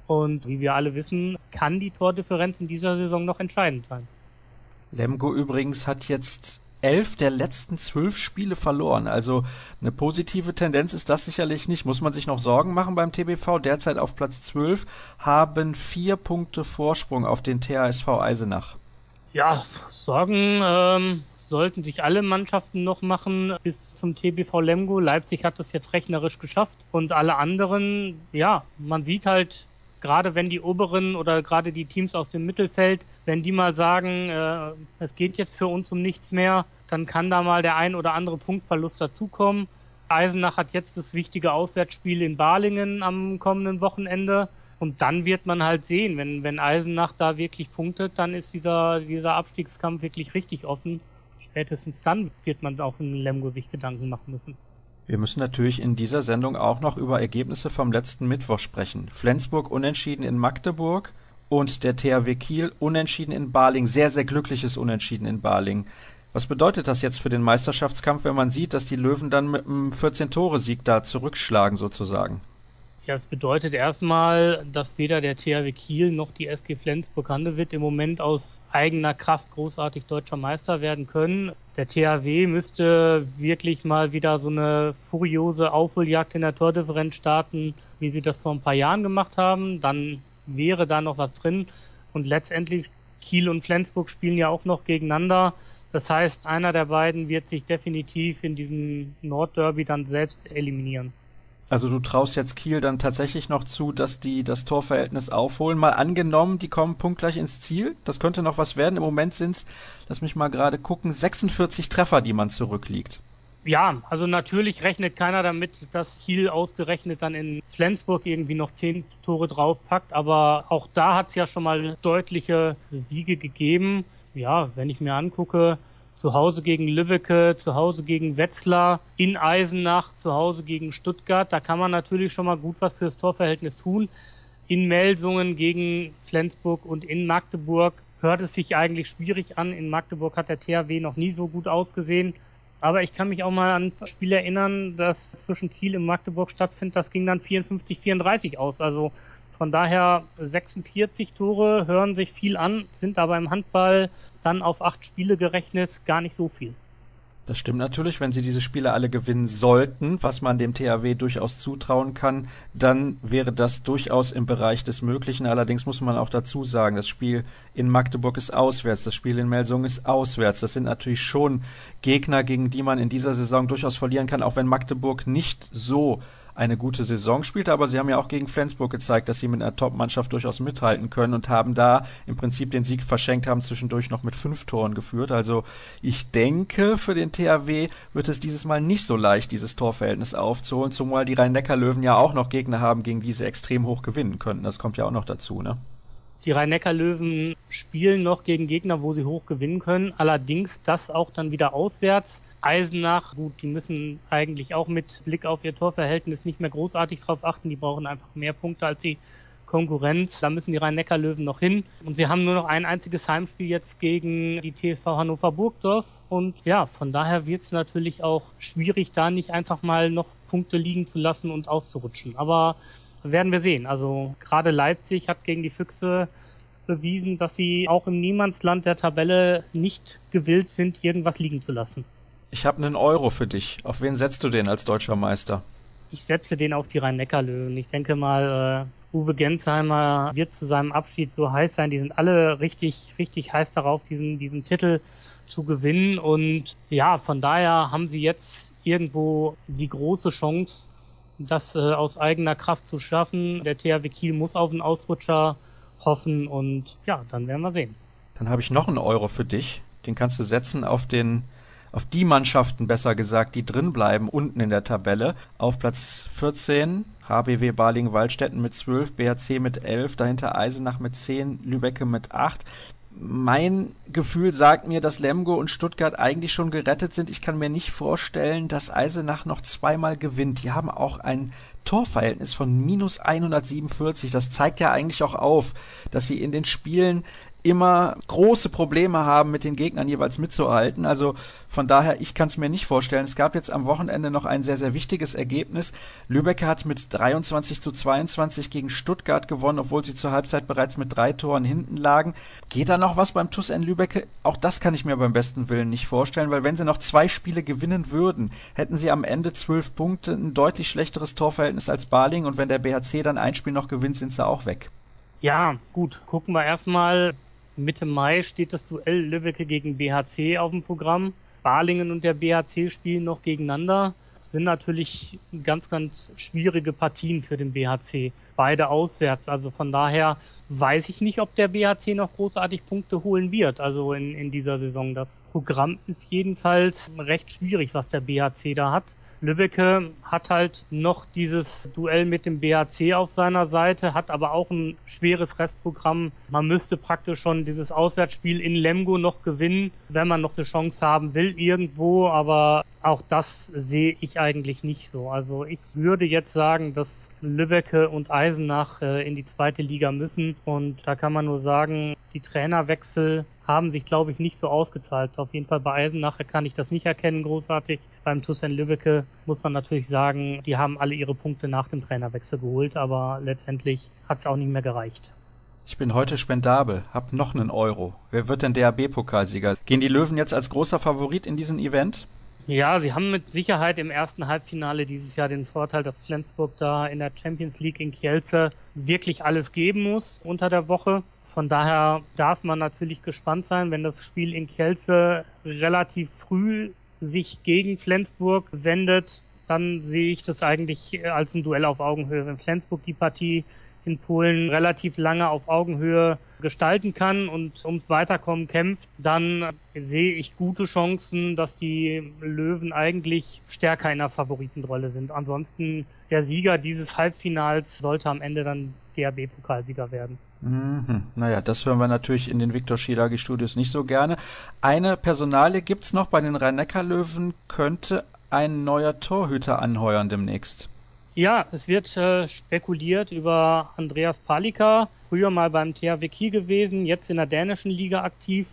Und wie wir alle wissen, kann die Tordifferenz in dieser Saison noch entscheidend sein. Lemgo übrigens hat jetzt elf der letzten zwölf Spiele verloren. Also eine positive Tendenz ist das sicherlich nicht. Muss man sich noch Sorgen machen beim TBV? Derzeit auf Platz zwölf haben vier Punkte Vorsprung auf den THSV Eisenach. Ja, Sorgen ähm, sollten sich alle Mannschaften noch machen bis zum TBV Lemgo. Leipzig hat das jetzt rechnerisch geschafft und alle anderen, ja, man sieht halt gerade wenn die oberen oder gerade die Teams aus dem Mittelfeld, wenn die mal sagen, äh, es geht jetzt für uns um nichts mehr, dann kann da mal der ein oder andere Punktverlust dazukommen. Eisenach hat jetzt das wichtige Auswärtsspiel in Balingen am kommenden Wochenende. Und dann wird man halt sehen, wenn, wenn Eisenach da wirklich punktet, dann ist dieser, dieser Abstiegskampf wirklich richtig offen. Spätestens dann wird man auch in Lemgo sich Gedanken machen müssen. Wir müssen natürlich in dieser Sendung auch noch über Ergebnisse vom letzten Mittwoch sprechen. Flensburg unentschieden in Magdeburg und der THW Kiel unentschieden in Baling. Sehr, sehr glückliches Unentschieden in Baling. Was bedeutet das jetzt für den Meisterschaftskampf, wenn man sieht, dass die Löwen dann mit einem 14-Tore-Sieg da zurückschlagen sozusagen? Ja, es bedeutet erstmal, dass weder der THW Kiel noch die SG Flensburg-Handewitt im Moment aus eigener Kraft großartig deutscher Meister werden können. Der THW müsste wirklich mal wieder so eine furiose Aufholjagd in der Tordifferenz starten, wie sie das vor ein paar Jahren gemacht haben. Dann wäre da noch was drin. Und letztendlich Kiel und Flensburg spielen ja auch noch gegeneinander. Das heißt, einer der beiden wird sich definitiv in diesem Nordderby dann selbst eliminieren. Also du traust jetzt Kiel dann tatsächlich noch zu, dass die das Torverhältnis aufholen. Mal angenommen, die kommen punktgleich ins Ziel. Das könnte noch was werden. Im Moment sind's, lass mich mal gerade gucken, 46 Treffer, die man zurückliegt. Ja, also natürlich rechnet keiner damit, dass Kiel ausgerechnet dann in Flensburg irgendwie noch zehn Tore draufpackt, aber auch da hat's ja schon mal deutliche Siege gegeben. Ja, wenn ich mir angucke, zu Hause gegen Lübbecke, zu Hause gegen Wetzlar, in Eisenach, zu Hause gegen Stuttgart. Da kann man natürlich schon mal gut was fürs Torverhältnis tun. In Melsungen gegen Flensburg und in Magdeburg hört es sich eigentlich schwierig an. In Magdeburg hat der THW noch nie so gut ausgesehen. Aber ich kann mich auch mal an ein Spiel erinnern, das zwischen Kiel und Magdeburg stattfindet. Das ging dann 54-34 aus. Also von daher 46 Tore hören sich viel an, sind aber im Handball dann auf acht Spiele gerechnet gar nicht so viel. Das stimmt natürlich, wenn sie diese Spiele alle gewinnen sollten, was man dem THW durchaus zutrauen kann, dann wäre das durchaus im Bereich des Möglichen. Allerdings muss man auch dazu sagen, das Spiel in Magdeburg ist auswärts, das Spiel in Melsung ist auswärts. Das sind natürlich schon Gegner, gegen die man in dieser Saison durchaus verlieren kann, auch wenn Magdeburg nicht so eine gute Saison spielte, aber sie haben ja auch gegen Flensburg gezeigt, dass sie mit einer Top-Mannschaft durchaus mithalten können und haben da im Prinzip den Sieg verschenkt, haben zwischendurch noch mit fünf Toren geführt. Also ich denke, für den THW wird es dieses Mal nicht so leicht, dieses Torverhältnis aufzuholen, zumal die Rhein-Neckar-Löwen ja auch noch Gegner haben, gegen die sie extrem hoch gewinnen könnten. Das kommt ja auch noch dazu, ne? Die Rhein-Neckar-Löwen spielen noch gegen Gegner, wo sie hoch gewinnen können. Allerdings das auch dann wieder auswärts. Eisenach, gut, die müssen eigentlich auch mit Blick auf ihr Torverhältnis nicht mehr großartig drauf achten. Die brauchen einfach mehr Punkte als die Konkurrenz. Da müssen die Rhein-Neckar-Löwen noch hin. Und sie haben nur noch ein einziges Heimspiel jetzt gegen die TSV Hannover Burgdorf. Und ja, von daher wird es natürlich auch schwierig, da nicht einfach mal noch Punkte liegen zu lassen und auszurutschen. Aber werden wir sehen. Also gerade Leipzig hat gegen die Füchse bewiesen, dass sie auch im Niemandsland der Tabelle nicht gewillt sind, irgendwas liegen zu lassen. Ich habe einen Euro für dich. Auf wen setzt du den als deutscher Meister? Ich setze den auf die Rhein-Neckar-Löwen. Ich denke mal, äh, Uwe Gensheimer wird zu seinem Abschied so heiß sein. Die sind alle richtig, richtig heiß darauf, diesen, diesen Titel zu gewinnen. Und ja, von daher haben sie jetzt irgendwo die große Chance, das äh, aus eigener Kraft zu schaffen. Der THW Kiel muss auf einen Ausrutscher hoffen und ja, dann werden wir sehen. Dann habe ich noch einen Euro für dich. Den kannst du setzen auf den auf die Mannschaften besser gesagt, die drin bleiben unten in der Tabelle. Auf Platz 14 HBW Balingen-Waldstätten mit 12, BHC mit 11, dahinter Eisenach mit 10, Lübecke mit 8 mein Gefühl sagt mir, dass Lemgo und Stuttgart eigentlich schon gerettet sind. Ich kann mir nicht vorstellen, dass Eisenach noch zweimal gewinnt. Die haben auch ein Torverhältnis von minus 147. Das zeigt ja eigentlich auch auf, dass sie in den Spielen immer große Probleme haben, mit den Gegnern jeweils mitzuhalten. Also von daher, ich kann es mir nicht vorstellen. Es gab jetzt am Wochenende noch ein sehr, sehr wichtiges Ergebnis. Lübeck hat mit 23 zu 22 gegen Stuttgart gewonnen, obwohl sie zur Halbzeit bereits mit drei Toren hinten lagen. Geht da noch was beim TuS N Lübeck? Auch das kann ich mir beim besten Willen nicht vorstellen, weil wenn sie noch zwei Spiele gewinnen würden, hätten sie am Ende zwölf Punkte, ein deutlich schlechteres Torverhältnis als Baling und wenn der BHC dann ein Spiel noch gewinnt, sind sie auch weg. Ja, gut. Gucken wir erstmal Mitte Mai steht das Duell Lübbecke gegen BHC auf dem Programm. Balingen und der BHC spielen noch gegeneinander. Sind natürlich ganz, ganz schwierige Partien für den BHC. Beide auswärts. Also von daher weiß ich nicht, ob der BHC noch großartig Punkte holen wird. Also in, in dieser Saison. Das Programm ist jedenfalls recht schwierig, was der BHC da hat. Lübbecke hat halt noch dieses Duell mit dem BAC auf seiner Seite, hat aber auch ein schweres Restprogramm. Man müsste praktisch schon dieses Auswärtsspiel in Lemgo noch gewinnen, wenn man noch eine Chance haben will irgendwo, aber auch das sehe ich eigentlich nicht so. Also ich würde jetzt sagen, dass Lübbecke und Eisenach äh, in die zweite Liga müssen und da kann man nur sagen, die Trainerwechsel haben sich, glaube ich, nicht so ausgezahlt. Auf jeden Fall bei Eisenach kann ich das nicht erkennen, großartig. Beim Tussen Lübbecke muss man natürlich sagen, die haben alle ihre Punkte nach dem Trainerwechsel geholt, aber letztendlich hat es auch nicht mehr gereicht. Ich bin heute spendabel, hab noch einen Euro. Wer wird denn DAB-Pokalsieger? Gehen die Löwen jetzt als großer Favorit in diesen Event? Ja, sie haben mit Sicherheit im ersten Halbfinale dieses Jahr den Vorteil, dass Flensburg da in der Champions League in Kielce wirklich alles geben muss unter der Woche. Von daher darf man natürlich gespannt sein, wenn das Spiel in Kielce relativ früh sich gegen Flensburg wendet, dann sehe ich das eigentlich als ein Duell auf Augenhöhe. Wenn Flensburg die Partie in Polen relativ lange auf Augenhöhe gestalten kann und ums Weiterkommen kämpft, dann sehe ich gute Chancen, dass die Löwen eigentlich stärker in der Favoritenrolle sind. Ansonsten der Sieger dieses Halbfinals sollte am Ende dann DRB-Pokalsieger werden. Mhm. Naja, das hören wir natürlich in den Viktor Schilagi Studios nicht so gerne. Eine Personale gibt's noch bei den Rhein-Neckar-Löwen, könnte ein neuer Torhüter anheuern demnächst. Ja, es wird äh, spekuliert über Andreas Palika, früher mal beim THW Kiel gewesen, jetzt in der dänischen Liga aktiv,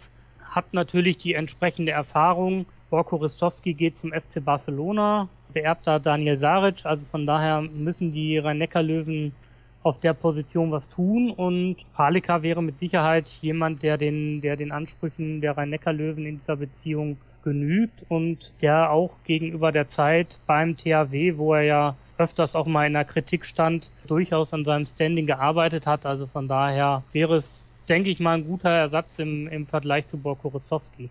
hat natürlich die entsprechende Erfahrung. Borko Ristowski geht zum FC Barcelona, beerbt da Daniel Saric, also von daher müssen die Rhein-Neckar-Löwen auf der Position was tun und Palika wäre mit Sicherheit jemand, der den, der den Ansprüchen der Rhein-Neckar-Löwen in dieser Beziehung genügt und der auch gegenüber der Zeit beim THW, wo er ja öfters auch mal in der Kritik stand, durchaus an seinem Standing gearbeitet hat. Also von daher wäre es, denke ich mal, ein guter Ersatz im, im Vergleich zu Borko Rostowski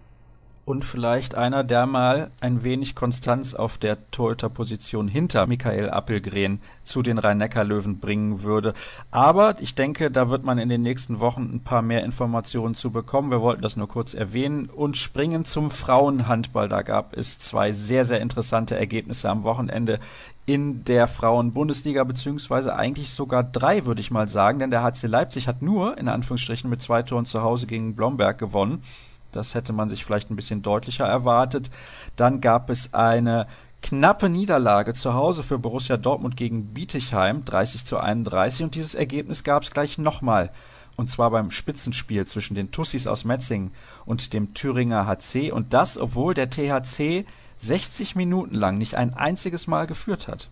und vielleicht einer, der mal ein wenig Konstanz auf der Torhüterposition hinter Michael Appelgren zu den Rhein-Neckar-Löwen bringen würde. Aber ich denke, da wird man in den nächsten Wochen ein paar mehr Informationen zu bekommen. Wir wollten das nur kurz erwähnen und springen zum Frauenhandball. Da gab es zwei sehr, sehr interessante Ergebnisse am Wochenende in der Frauen-Bundesliga, beziehungsweise eigentlich sogar drei, würde ich mal sagen, denn der HC Leipzig hat nur, in Anführungsstrichen, mit zwei Toren zu Hause gegen Blomberg gewonnen. Das hätte man sich vielleicht ein bisschen deutlicher erwartet. Dann gab es eine knappe Niederlage zu Hause für Borussia Dortmund gegen Bietigheim, 30 zu 31. Und dieses Ergebnis gab es gleich nochmal. Und zwar beim Spitzenspiel zwischen den Tussis aus Metzingen und dem Thüringer HC. Und das, obwohl der THC 60 Minuten lang nicht ein einziges Mal geführt hat.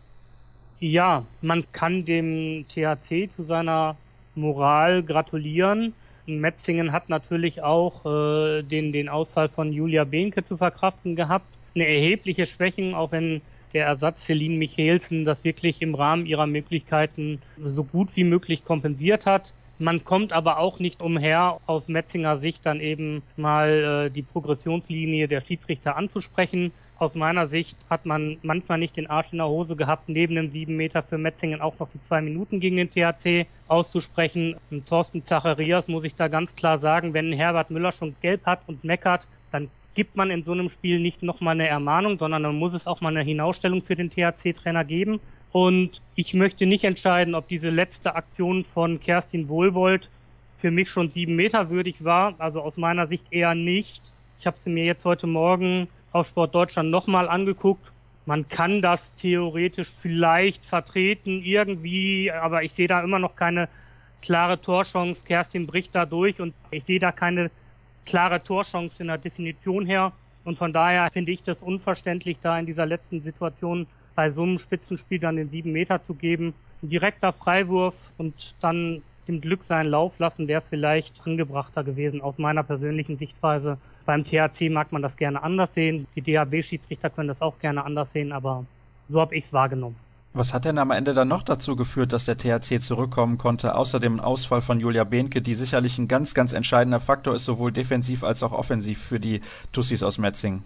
Ja, man kann dem THC zu seiner Moral gratulieren. Metzingen hat natürlich auch äh, den, den Ausfall von Julia Behnke zu verkraften gehabt. Eine erhebliche Schwächen, auch wenn der Ersatz Celine Michelsen das wirklich im Rahmen ihrer Möglichkeiten so gut wie möglich kompensiert hat. Man kommt aber auch nicht umher, aus Metzinger Sicht dann eben mal äh, die Progressionslinie der Schiedsrichter anzusprechen. Aus meiner Sicht hat man manchmal nicht den Arsch in der Hose gehabt, neben dem 7 Meter für Metzingen auch noch die zwei Minuten gegen den THC auszusprechen. Und Thorsten Zacharias muss ich da ganz klar sagen, wenn Herbert Müller schon gelb hat und meckert, dann gibt man in so einem Spiel nicht nochmal eine Ermahnung, sondern dann muss es auch mal eine Hinausstellung für den THC-Trainer geben. Und ich möchte nicht entscheiden, ob diese letzte Aktion von Kerstin Wohlwold für mich schon sieben Meter würdig war. Also aus meiner Sicht eher nicht. Ich habe sie mir jetzt heute Morgen auf Sport Deutschland nochmal angeguckt. Man kann das theoretisch vielleicht vertreten irgendwie, aber ich sehe da immer noch keine klare Torchance. Kerstin bricht da durch und ich sehe da keine klare Torchance in der Definition her. Und von daher finde ich das unverständlich, da in dieser letzten Situation bei so einem Spitzenspiel dann den sieben Meter zu geben. Ein direkter Freiwurf und dann dem Glück seinen Lauf lassen, wäre vielleicht angebrachter gewesen aus meiner persönlichen Sichtweise. Beim THC mag man das gerne anders sehen. Die DHB-Schiedsrichter können das auch gerne anders sehen, aber so habe ich es wahrgenommen. Was hat denn am Ende dann noch dazu geführt, dass der THC zurückkommen konnte, außer dem Ausfall von Julia Behnke, die sicherlich ein ganz, ganz entscheidender Faktor ist, sowohl defensiv als auch offensiv für die Tussis aus Metzing?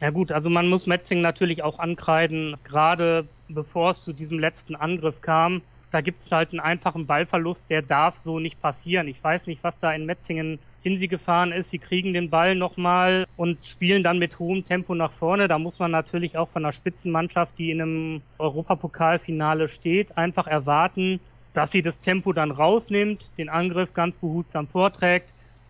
Ja gut, also man muss Metzing natürlich auch ankreiden, gerade bevor es zu diesem letzten Angriff kam. Da gibt es halt einen einfachen Ballverlust, der darf so nicht passieren. Ich weiß nicht, was da in Metzingen in sie gefahren ist. Sie kriegen den Ball nochmal und spielen dann mit hohem Tempo nach vorne. Da muss man natürlich auch von einer Spitzenmannschaft, die in einem Europapokalfinale steht, einfach erwarten, dass sie das Tempo dann rausnimmt, den Angriff ganz behutsam vorträgt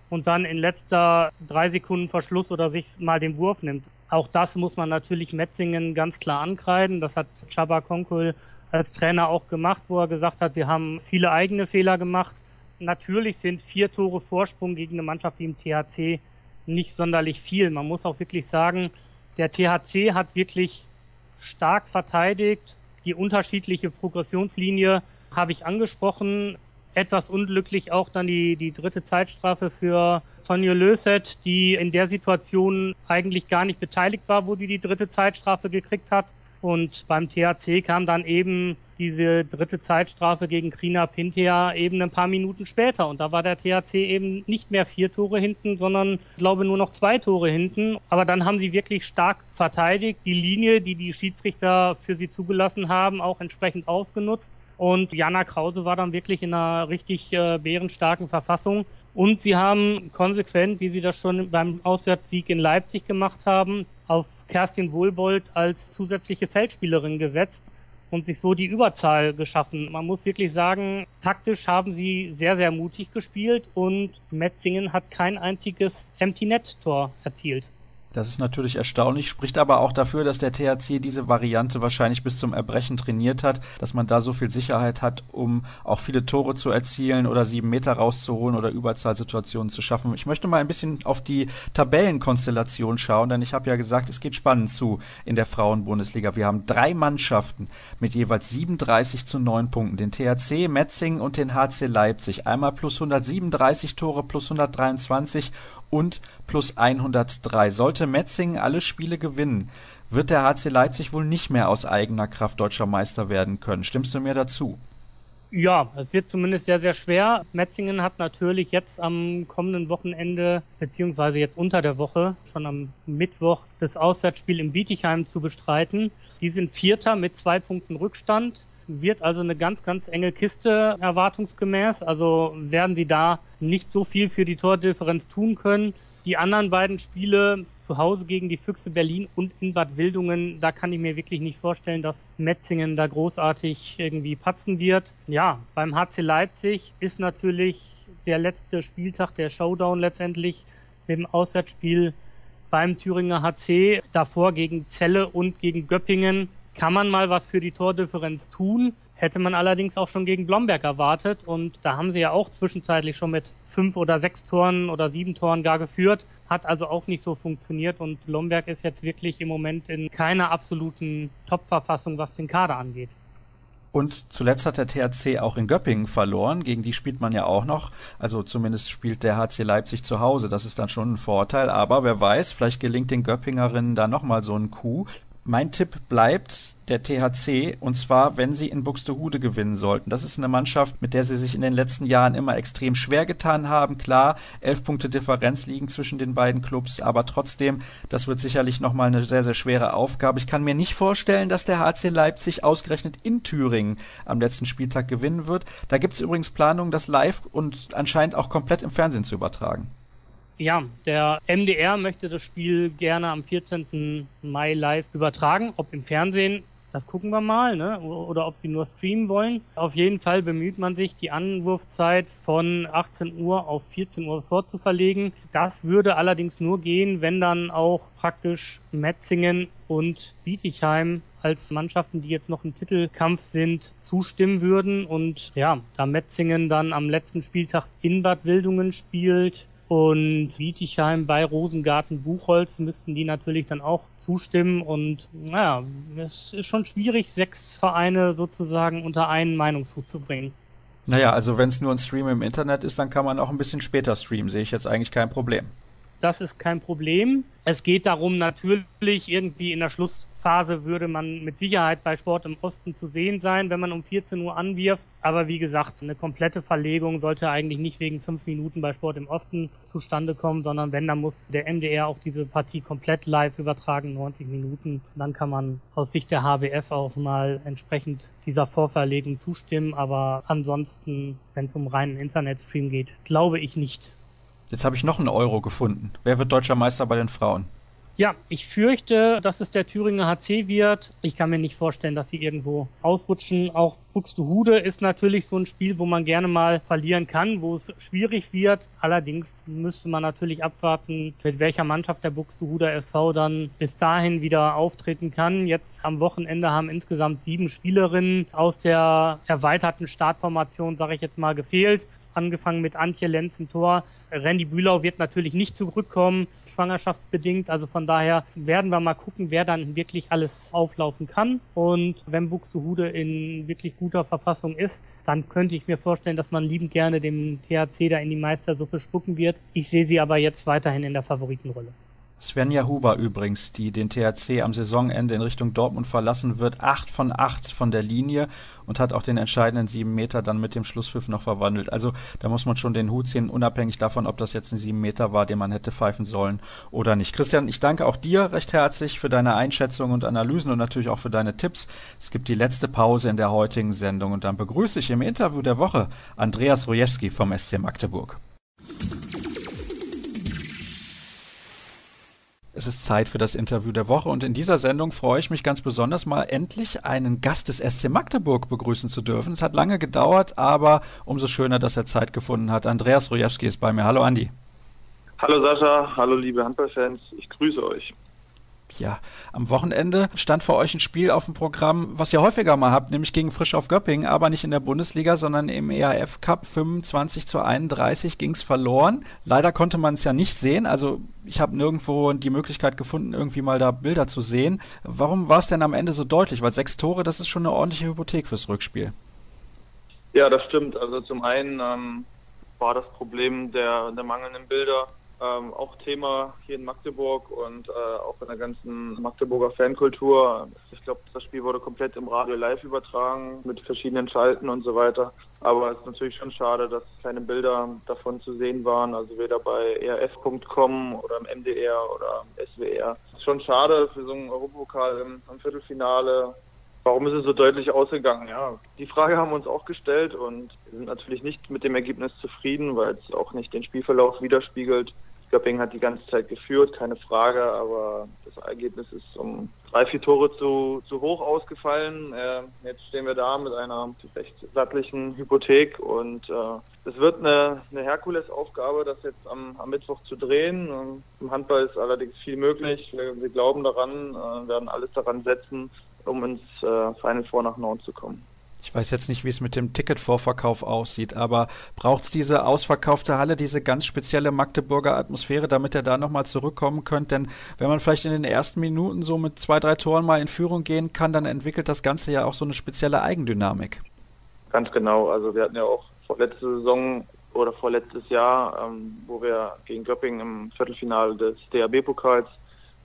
und dann in letzter drei Sekunden Verschluss oder sich mal den Wurf nimmt. Auch das muss man natürlich Metzingen ganz klar ankreiden. Das hat Chaba Konkul als Trainer auch gemacht, wo er gesagt hat, wir haben viele eigene Fehler gemacht. Natürlich sind vier Tore Vorsprung gegen eine Mannschaft wie im THC nicht sonderlich viel. Man muss auch wirklich sagen, der THC hat wirklich stark verteidigt. Die unterschiedliche Progressionslinie habe ich angesprochen etwas unglücklich auch dann die, die dritte Zeitstrafe für Tonje Löset, die in der Situation eigentlich gar nicht beteiligt war, wo die die dritte Zeitstrafe gekriegt hat. Und beim THC kam dann eben diese dritte Zeitstrafe gegen Krina Pintea eben ein paar Minuten später. Und da war der THC eben nicht mehr vier Tore hinten, sondern ich glaube nur noch zwei Tore hinten. Aber dann haben sie wirklich stark verteidigt, die Linie, die die Schiedsrichter für sie zugelassen haben, auch entsprechend ausgenutzt. Und Jana Krause war dann wirklich in einer richtig äh, bärenstarken Verfassung. Und sie haben konsequent, wie sie das schon beim Auswärtssieg in Leipzig gemacht haben, auf Kerstin Wohlbold als zusätzliche Feldspielerin gesetzt und sich so die Überzahl geschaffen. Man muss wirklich sagen, taktisch haben sie sehr, sehr mutig gespielt und Metzingen hat kein einziges Empty Net Tor erzielt. Das ist natürlich erstaunlich, spricht aber auch dafür, dass der THC diese Variante wahrscheinlich bis zum Erbrechen trainiert hat, dass man da so viel Sicherheit hat, um auch viele Tore zu erzielen oder sieben Meter rauszuholen oder Überzahlsituationen zu schaffen. Ich möchte mal ein bisschen auf die Tabellenkonstellation schauen, denn ich habe ja gesagt, es geht spannend zu in der Frauenbundesliga. Wir haben drei Mannschaften mit jeweils 37 zu 9 Punkten. Den THC, Metzing und den HC Leipzig. Einmal plus 137 Tore, plus 123 und plus 103. Sollte Metzing alle Spiele gewinnen, wird der HC Leipzig wohl nicht mehr aus eigener Kraft deutscher Meister werden können. Stimmst du mir dazu? Ja, es wird zumindest sehr, sehr schwer. Metzingen hat natürlich jetzt am kommenden Wochenende, beziehungsweise jetzt unter der Woche, schon am Mittwoch, das Auswärtsspiel im Bietigheim zu bestreiten. Die sind Vierter mit zwei Punkten Rückstand wird also eine ganz, ganz enge Kiste erwartungsgemäß. Also werden sie da nicht so viel für die Tordifferenz tun können. Die anderen beiden Spiele zu Hause gegen die Füchse Berlin und in Bad Wildungen, da kann ich mir wirklich nicht vorstellen, dass Metzingen da großartig irgendwie patzen wird. Ja, beim HC Leipzig ist natürlich der letzte Spieltag, der Showdown letztendlich mit dem Auswärtsspiel beim Thüringer HC, davor gegen Celle und gegen Göppingen kann man mal was für die Tordifferenz tun. Hätte man allerdings auch schon gegen Blomberg erwartet und da haben sie ja auch zwischenzeitlich schon mit fünf oder sechs Toren oder sieben Toren gar geführt, hat also auch nicht so funktioniert und Blomberg ist jetzt wirklich im Moment in keiner absoluten Top-Verfassung, was den Kader angeht. Und zuletzt hat der THC auch in Göppingen verloren. Gegen die spielt man ja auch noch. Also zumindest spielt der HC Leipzig zu Hause. Das ist dann schon ein Vorteil. Aber wer weiß, vielleicht gelingt den Göppingerinnen da nochmal so ein Coup. Mein Tipp bleibt der THC und zwar, wenn sie in Buxtehude gewinnen sollten. Das ist eine Mannschaft, mit der sie sich in den letzten Jahren immer extrem schwer getan haben. Klar, elf Punkte Differenz liegen zwischen den beiden Clubs, aber trotzdem, das wird sicherlich nochmal eine sehr, sehr schwere Aufgabe. Ich kann mir nicht vorstellen, dass der HC Leipzig ausgerechnet in Thüringen am letzten Spieltag gewinnen wird. Da gibt es übrigens Planungen, das live und anscheinend auch komplett im Fernsehen zu übertragen. Ja, der MDR möchte das Spiel gerne am 14. Mai live übertragen. Ob im Fernsehen, das gucken wir mal, ne? oder ob sie nur streamen wollen. Auf jeden Fall bemüht man sich, die Anwurfzeit von 18 Uhr auf 14 Uhr vorzuverlegen. Das würde allerdings nur gehen, wenn dann auch praktisch Metzingen und Bietigheim als Mannschaften, die jetzt noch im Titelkampf sind, zustimmen würden. Und ja, da Metzingen dann am letzten Spieltag in Bad Wildungen spielt, und Bietigheim bei Rosengarten Buchholz müssten die natürlich dann auch zustimmen und naja, es ist schon schwierig, sechs Vereine sozusagen unter einen Meinungshut zu bringen. Naja, also wenn es nur ein Stream im Internet ist, dann kann man auch ein bisschen später streamen, sehe ich jetzt eigentlich kein Problem. Das ist kein Problem. Es geht darum, natürlich irgendwie in der Schlussphase würde man mit Sicherheit bei Sport im Osten zu sehen sein, wenn man um 14 Uhr anwirft. Aber wie gesagt, eine komplette Verlegung sollte eigentlich nicht wegen fünf Minuten bei Sport im Osten zustande kommen, sondern wenn, dann muss der MDR auch diese Partie komplett live übertragen, 90 Minuten. Dann kann man aus Sicht der HBF auch mal entsprechend dieser Vorverlegung zustimmen. Aber ansonsten, wenn es um reinen Internetstream geht, glaube ich nicht. Jetzt habe ich noch einen Euro gefunden. Wer wird deutscher Meister bei den Frauen? Ja, ich fürchte, dass es der Thüringer HC wird. Ich kann mir nicht vorstellen, dass sie irgendwo ausrutschen. Auch Buxtehude ist natürlich so ein Spiel, wo man gerne mal verlieren kann, wo es schwierig wird. Allerdings müsste man natürlich abwarten, mit welcher Mannschaft der Buxtehuder SV dann bis dahin wieder auftreten kann. Jetzt am Wochenende haben insgesamt sieben Spielerinnen aus der erweiterten Startformation, sage ich jetzt mal, gefehlt angefangen mit Antje Lenz im Tor. Randy Bühlau wird natürlich nicht zurückkommen, schwangerschaftsbedingt. Also von daher werden wir mal gucken, wer dann wirklich alles auflaufen kann. Und wenn Buxtehude in wirklich guter Verfassung ist, dann könnte ich mir vorstellen, dass man liebend gerne dem THC da in die Meistersuppe spucken wird. Ich sehe sie aber jetzt weiterhin in der Favoritenrolle. Svenja Huber übrigens, die den THC am Saisonende in Richtung Dortmund verlassen wird, acht von acht von der Linie und hat auch den entscheidenden sieben Meter dann mit dem Schlusspfiff noch verwandelt. Also da muss man schon den Hut ziehen, unabhängig davon, ob das jetzt ein sieben Meter war, den man hätte pfeifen sollen oder nicht. Christian, ich danke auch dir recht herzlich für deine Einschätzungen und Analysen und natürlich auch für deine Tipps. Es gibt die letzte Pause in der heutigen Sendung und dann begrüße ich im Interview der Woche Andreas Rojewski vom SC Magdeburg. Es ist Zeit für das Interview der Woche und in dieser Sendung freue ich mich ganz besonders mal endlich einen Gast des SC Magdeburg begrüßen zu dürfen. Es hat lange gedauert, aber umso schöner, dass er Zeit gefunden hat. Andreas Rojewski ist bei mir. Hallo Andi. Hallo Sascha, hallo liebe Handballfans, ich grüße euch. Ja, am Wochenende stand für euch ein Spiel auf dem Programm, was ihr häufiger mal habt, nämlich gegen Frisch auf Göppingen, aber nicht in der Bundesliga, sondern im EAF Cup 25 zu 31 ging es verloren. Leider konnte man es ja nicht sehen, also ich habe nirgendwo die Möglichkeit gefunden, irgendwie mal da Bilder zu sehen. Warum war es denn am Ende so deutlich? Weil sechs Tore, das ist schon eine ordentliche Hypothek fürs Rückspiel. Ja, das stimmt. Also zum einen ähm, war das Problem der, der mangelnden Bilder ähm, auch Thema hier in Magdeburg und äh, auch in der ganzen Magdeburger Fankultur. Ich glaube, das Spiel wurde komplett im Radio live übertragen mit verschiedenen Schalten und so weiter. Aber es ist natürlich schon schade, dass keine Bilder davon zu sehen waren, also weder bei erf.com oder im MDR oder im SWR. Es ist schon schade für so einen Europapokal im, im Viertelfinale. Warum ist es so deutlich ausgegangen? Ja, die Frage haben wir uns auch gestellt und wir sind natürlich nicht mit dem Ergebnis zufrieden, weil es auch nicht den Spielverlauf widerspiegelt. Göppingen hat die ganze Zeit geführt, keine Frage, aber das Ergebnis ist um drei, vier Tore zu, zu hoch ausgefallen. Äh, jetzt stehen wir da mit einer recht sattlichen Hypothek und äh, es wird eine, eine Herkulesaufgabe, das jetzt am, am Mittwoch zu drehen. Und Im Handball ist allerdings viel möglich. Wir, wir glauben daran, äh, werden alles daran setzen, um ins äh, Final Four nach Norden zu kommen. Ich weiß jetzt nicht, wie es mit dem Ticketvorverkauf aussieht, aber braucht es diese ausverkaufte Halle, diese ganz spezielle Magdeburger Atmosphäre, damit er da nochmal zurückkommen könnte? Denn wenn man vielleicht in den ersten Minuten so mit zwei, drei Toren mal in Führung gehen kann, dann entwickelt das Ganze ja auch so eine spezielle Eigendynamik. Ganz genau. Also wir hatten ja auch vorletzte Saison oder vorletztes Jahr, ähm, wo wir gegen Göppingen im Viertelfinale des DAB-Pokals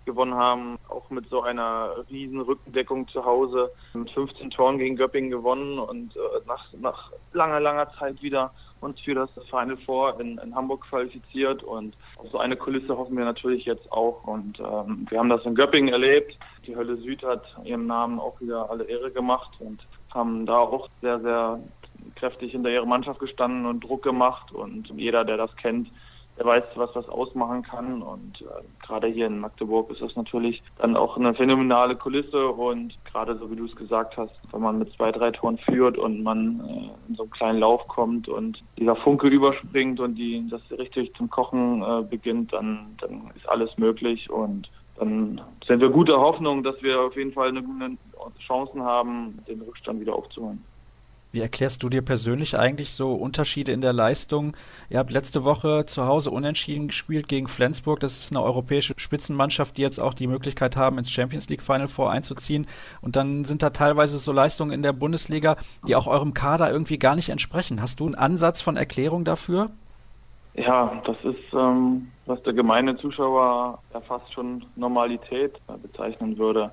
gewonnen haben, auch mit so einer riesen Rückendeckung zu Hause, mit 15 Toren gegen Göppingen gewonnen und äh, nach, nach langer, langer Zeit wieder uns für das Final Four in, in Hamburg qualifiziert. Und auf so eine Kulisse hoffen wir natürlich jetzt auch. Und ähm, wir haben das in Göppingen erlebt. Die Hölle Süd hat ihrem Namen auch wieder alle Ehre gemacht und haben da auch sehr, sehr kräftig hinter ihrer Mannschaft gestanden und Druck gemacht. Und jeder, der das kennt, der weiß, was das ausmachen kann. Und äh, gerade hier in Magdeburg ist das natürlich dann auch eine phänomenale Kulisse. Und gerade so wie du es gesagt hast, wenn man mit zwei, drei Toren führt und man äh, in so einen kleinen Lauf kommt und dieser Funke überspringt und die das richtig zum Kochen äh, beginnt, dann, dann ist alles möglich. Und dann sind wir guter Hoffnung, dass wir auf jeden Fall eine, eine Chancen haben, den Rückstand wieder aufzuholen. Wie erklärst du dir persönlich eigentlich so Unterschiede in der Leistung? Ihr habt letzte Woche zu Hause unentschieden gespielt gegen Flensburg. Das ist eine europäische Spitzenmannschaft, die jetzt auch die Möglichkeit haben, ins Champions League Final Four einzuziehen. Und dann sind da teilweise so Leistungen in der Bundesliga, die auch eurem Kader irgendwie gar nicht entsprechen. Hast du einen Ansatz von Erklärung dafür? Ja, das ist, ähm, was der gemeine Zuschauer ja fast schon Normalität bezeichnen würde.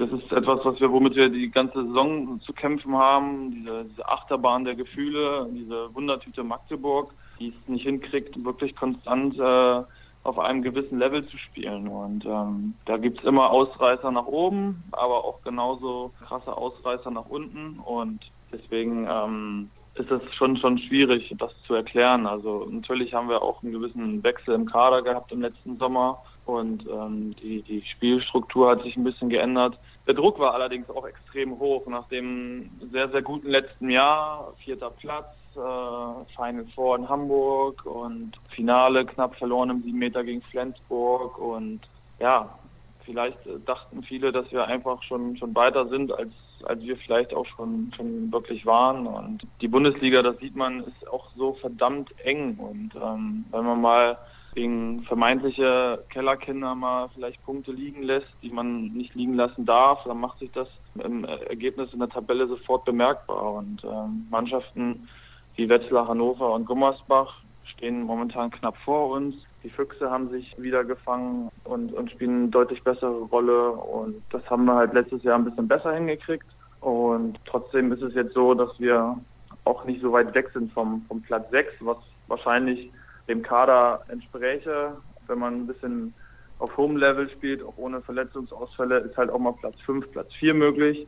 Das ist etwas, was wir, womit wir die ganze Saison zu kämpfen haben. Diese, diese Achterbahn der Gefühle, diese Wundertüte Magdeburg, die es nicht hinkriegt, wirklich konstant äh, auf einem gewissen Level zu spielen. Und ähm, da gibt's immer Ausreißer nach oben, aber auch genauso krasse Ausreißer nach unten. Und deswegen ähm, ist es schon schon schwierig, das zu erklären. Also natürlich haben wir auch einen gewissen Wechsel im Kader gehabt im letzten Sommer und ähm, die, die Spielstruktur hat sich ein bisschen geändert. Der Druck war allerdings auch extrem hoch nach dem sehr, sehr guten letzten Jahr. Vierter Platz, äh, Final Four in Hamburg und Finale knapp verloren im 7 Meter gegen Flensburg. Und ja, vielleicht dachten viele, dass wir einfach schon, schon weiter sind, als, als wir vielleicht auch schon, schon wirklich waren. Und die Bundesliga, das sieht man, ist auch so verdammt eng. Und ähm, wenn man mal gegen vermeintliche Kellerkinder mal vielleicht Punkte liegen lässt, die man nicht liegen lassen darf, dann macht sich das im Ergebnis in der Tabelle sofort bemerkbar. Und ähm, Mannschaften wie Wetzlar, Hannover und Gummersbach stehen momentan knapp vor uns. Die Füchse haben sich wieder gefangen und, und spielen eine deutlich bessere Rolle. Und das haben wir halt letztes Jahr ein bisschen besser hingekriegt. Und trotzdem ist es jetzt so, dass wir auch nicht so weit weg sind vom, vom Platz 6, was wahrscheinlich dem Kader entspräche. Wenn man ein bisschen auf hohem Level spielt, auch ohne Verletzungsausfälle, ist halt auch mal Platz 5, Platz 4 möglich.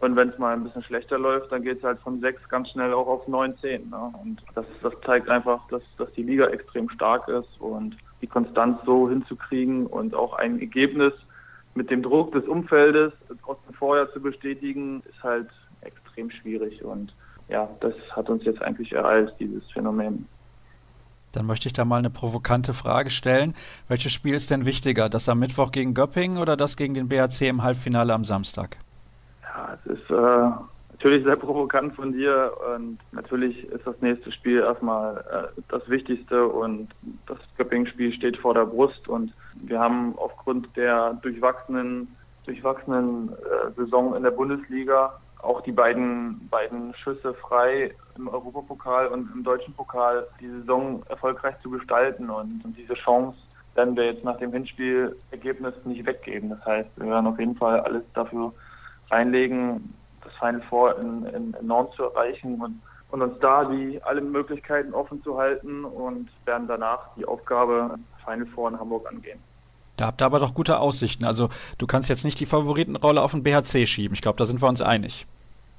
Und wenn es mal ein bisschen schlechter läuft, dann geht es halt von 6 ganz schnell auch auf 9, 10. Ne? Und das, das zeigt einfach, dass, dass die Liga extrem stark ist und die Konstanz so hinzukriegen und auch ein Ergebnis mit dem Druck des Umfeldes aus dem Vorjahr zu bestätigen, ist halt extrem schwierig. Und ja, das hat uns jetzt eigentlich ereilt, dieses Phänomen. Dann möchte ich da mal eine provokante Frage stellen. Welches Spiel ist denn wichtiger? Das am Mittwoch gegen Göppingen oder das gegen den BHC im Halbfinale am Samstag? Ja, es ist äh, natürlich sehr *laughs* provokant von dir und natürlich ist das nächste Spiel erstmal äh, das Wichtigste und das Göppingen-Spiel steht vor der Brust und wir haben aufgrund der durchwachsenen durchwachsenen äh, Saison in der Bundesliga auch die beiden, beiden Schüsse frei im Europapokal und im deutschen Pokal die Saison erfolgreich zu gestalten. Und, und diese Chance werden wir jetzt nach dem Hinspielergebnis nicht weggeben. Das heißt, wir werden auf jeden Fall alles dafür reinlegen, das Final Four in, in, in Nord zu erreichen und, und uns da die alle Möglichkeiten offen zu halten und werden danach die Aufgabe Final Four in Hamburg angehen. Da habt ihr aber doch gute Aussichten. Also du kannst jetzt nicht die Favoritenrolle auf den BHC schieben. Ich glaube, da sind wir uns einig.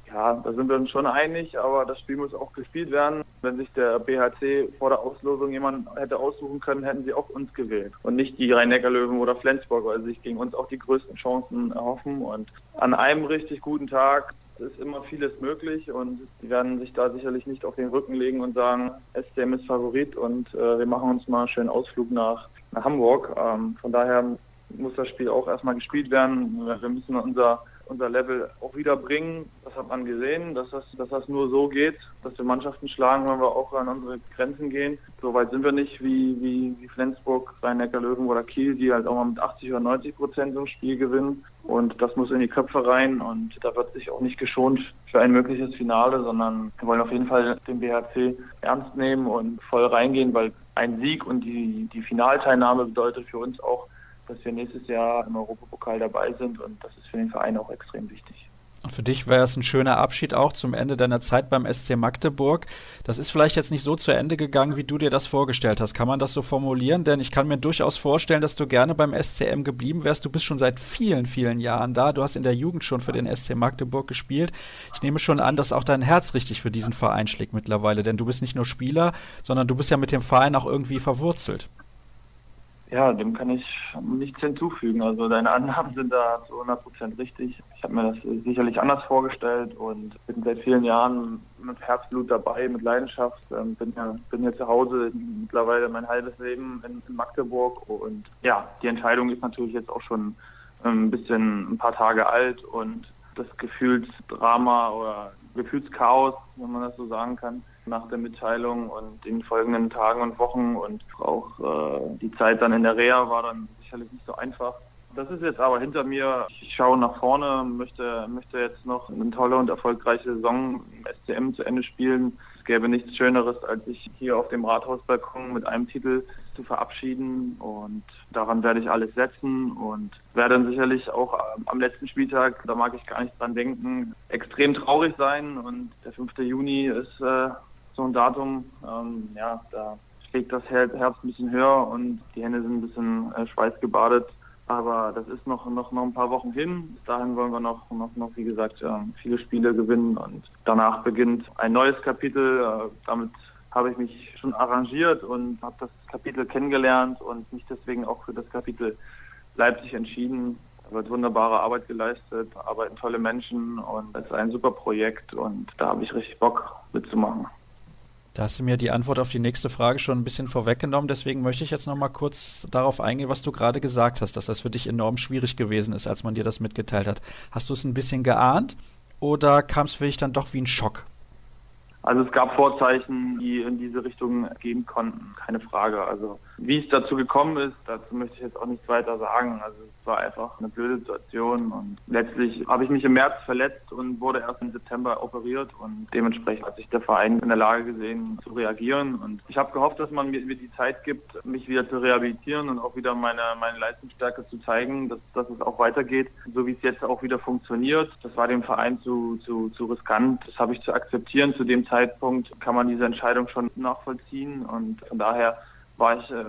Ja, da sind wir uns schon einig, aber das Spiel muss auch gespielt werden. Wenn sich der BHC vor der Auslosung jemand hätte aussuchen können, hätten sie auch uns gewählt und nicht die Rhein-Neckar-Löwen oder Flensburg, weil sie sich gegen uns auch die größten Chancen erhoffen. Und an einem richtig guten Tag ist immer vieles möglich und die werden sich da sicherlich nicht auf den Rücken legen und sagen, SCM ist Favorit und äh, wir machen uns mal einen schönen Ausflug nach nach Hamburg. Ähm, von daher muss das Spiel auch erstmal gespielt werden. Wir müssen unser unser Level auch wieder bringen. Das hat man gesehen, dass das, dass das nur so geht, dass wir Mannschaften schlagen, wenn wir auch an unsere Grenzen gehen. So weit sind wir nicht wie, wie, wie Flensburg, Rhein-Neckar-Löwen oder Kiel, die halt auch mal mit 80 oder 90 Prozent im Spiel gewinnen. Und das muss in die Köpfe rein und da wird sich auch nicht geschont für ein mögliches Finale, sondern wir wollen auf jeden Fall den BHC ernst nehmen und voll reingehen, weil ein Sieg und die, die Finalteilnahme bedeutet für uns auch dass wir nächstes Jahr im Europapokal dabei sind und das ist für den Verein auch extrem wichtig. Und für dich wäre es ein schöner Abschied auch zum Ende deiner Zeit beim SC Magdeburg. Das ist vielleicht jetzt nicht so zu Ende gegangen, wie du dir das vorgestellt hast. Kann man das so formulieren? Denn ich kann mir durchaus vorstellen, dass du gerne beim SCM geblieben wärst. Du bist schon seit vielen, vielen Jahren da. Du hast in der Jugend schon für den SC Magdeburg gespielt. Ich nehme schon an, dass auch dein Herz richtig für diesen Verein schlägt mittlerweile. Denn du bist nicht nur Spieler, sondern du bist ja mit dem Verein auch irgendwie verwurzelt. Ja, dem kann ich nichts hinzufügen. Also deine Annahmen sind da zu 100 Prozent richtig. Ich habe mir das sicherlich anders vorgestellt und bin seit vielen Jahren mit Herzblut dabei, mit Leidenschaft. Ähm, bin, ja, bin hier zu Hause mittlerweile mein halbes Leben in, in Magdeburg und ja, die Entscheidung ist natürlich jetzt auch schon ähm, ein bisschen ein paar Tage alt und das Gefühlsdrama oder Gefühlschaos, wenn man das so sagen kann, nach der Mitteilung und den folgenden Tagen und Wochen und auch äh, die Zeit dann in der Reha war dann sicherlich nicht so einfach. Das ist jetzt aber hinter mir. Ich schaue nach vorne, möchte, möchte jetzt noch eine tolle und erfolgreiche Saison im SCM zu Ende spielen. Es gäbe nichts Schöneres, als sich hier auf dem Rathausbalkon mit einem Titel zu verabschieden. Und daran werde ich alles setzen und werde dann sicherlich auch am letzten Spieltag, da mag ich gar nicht dran denken, extrem traurig sein. Und der 5. Juni ist äh, so ein Datum, ähm, ja, da schlägt das Herz ein bisschen höher und die Hände sind ein bisschen äh, schweißgebadet. Aber das ist noch, noch, noch ein paar Wochen hin. Bis dahin wollen wir noch, noch, noch wie gesagt, äh, viele Spiele gewinnen und danach beginnt ein neues Kapitel. Äh, damit habe ich mich schon arrangiert und habe das Kapitel kennengelernt und mich deswegen auch für das Kapitel Leipzig entschieden. Da wird wunderbare Arbeit geleistet, arbeiten tolle Menschen und es ist ein super Projekt und da habe ich richtig Bock mitzumachen. Da hast du mir die Antwort auf die nächste Frage schon ein bisschen vorweggenommen. Deswegen möchte ich jetzt noch mal kurz darauf eingehen, was du gerade gesagt hast, dass das für dich enorm schwierig gewesen ist, als man dir das mitgeteilt hat. Hast du es ein bisschen geahnt oder kam es für dich dann doch wie ein Schock? Also es gab Vorzeichen, die in diese Richtung gehen konnten, keine Frage. Also wie es dazu gekommen ist, dazu möchte ich jetzt auch nichts weiter sagen. Also es war einfach eine blöde Situation und letztlich habe ich mich im März verletzt und wurde erst im September operiert und dementsprechend hat sich der Verein in der Lage gesehen zu reagieren und ich habe gehofft, dass man mir, die Zeit gibt, mich wieder zu rehabilitieren und auch wieder meine, meine Leistungsstärke zu zeigen, dass, dass es auch weitergeht, so wie es jetzt auch wieder funktioniert. Das war dem Verein zu, zu, zu riskant, das habe ich zu akzeptieren. Zu dem Zeitpunkt kann man diese Entscheidung schon nachvollziehen und von daher war ich äh,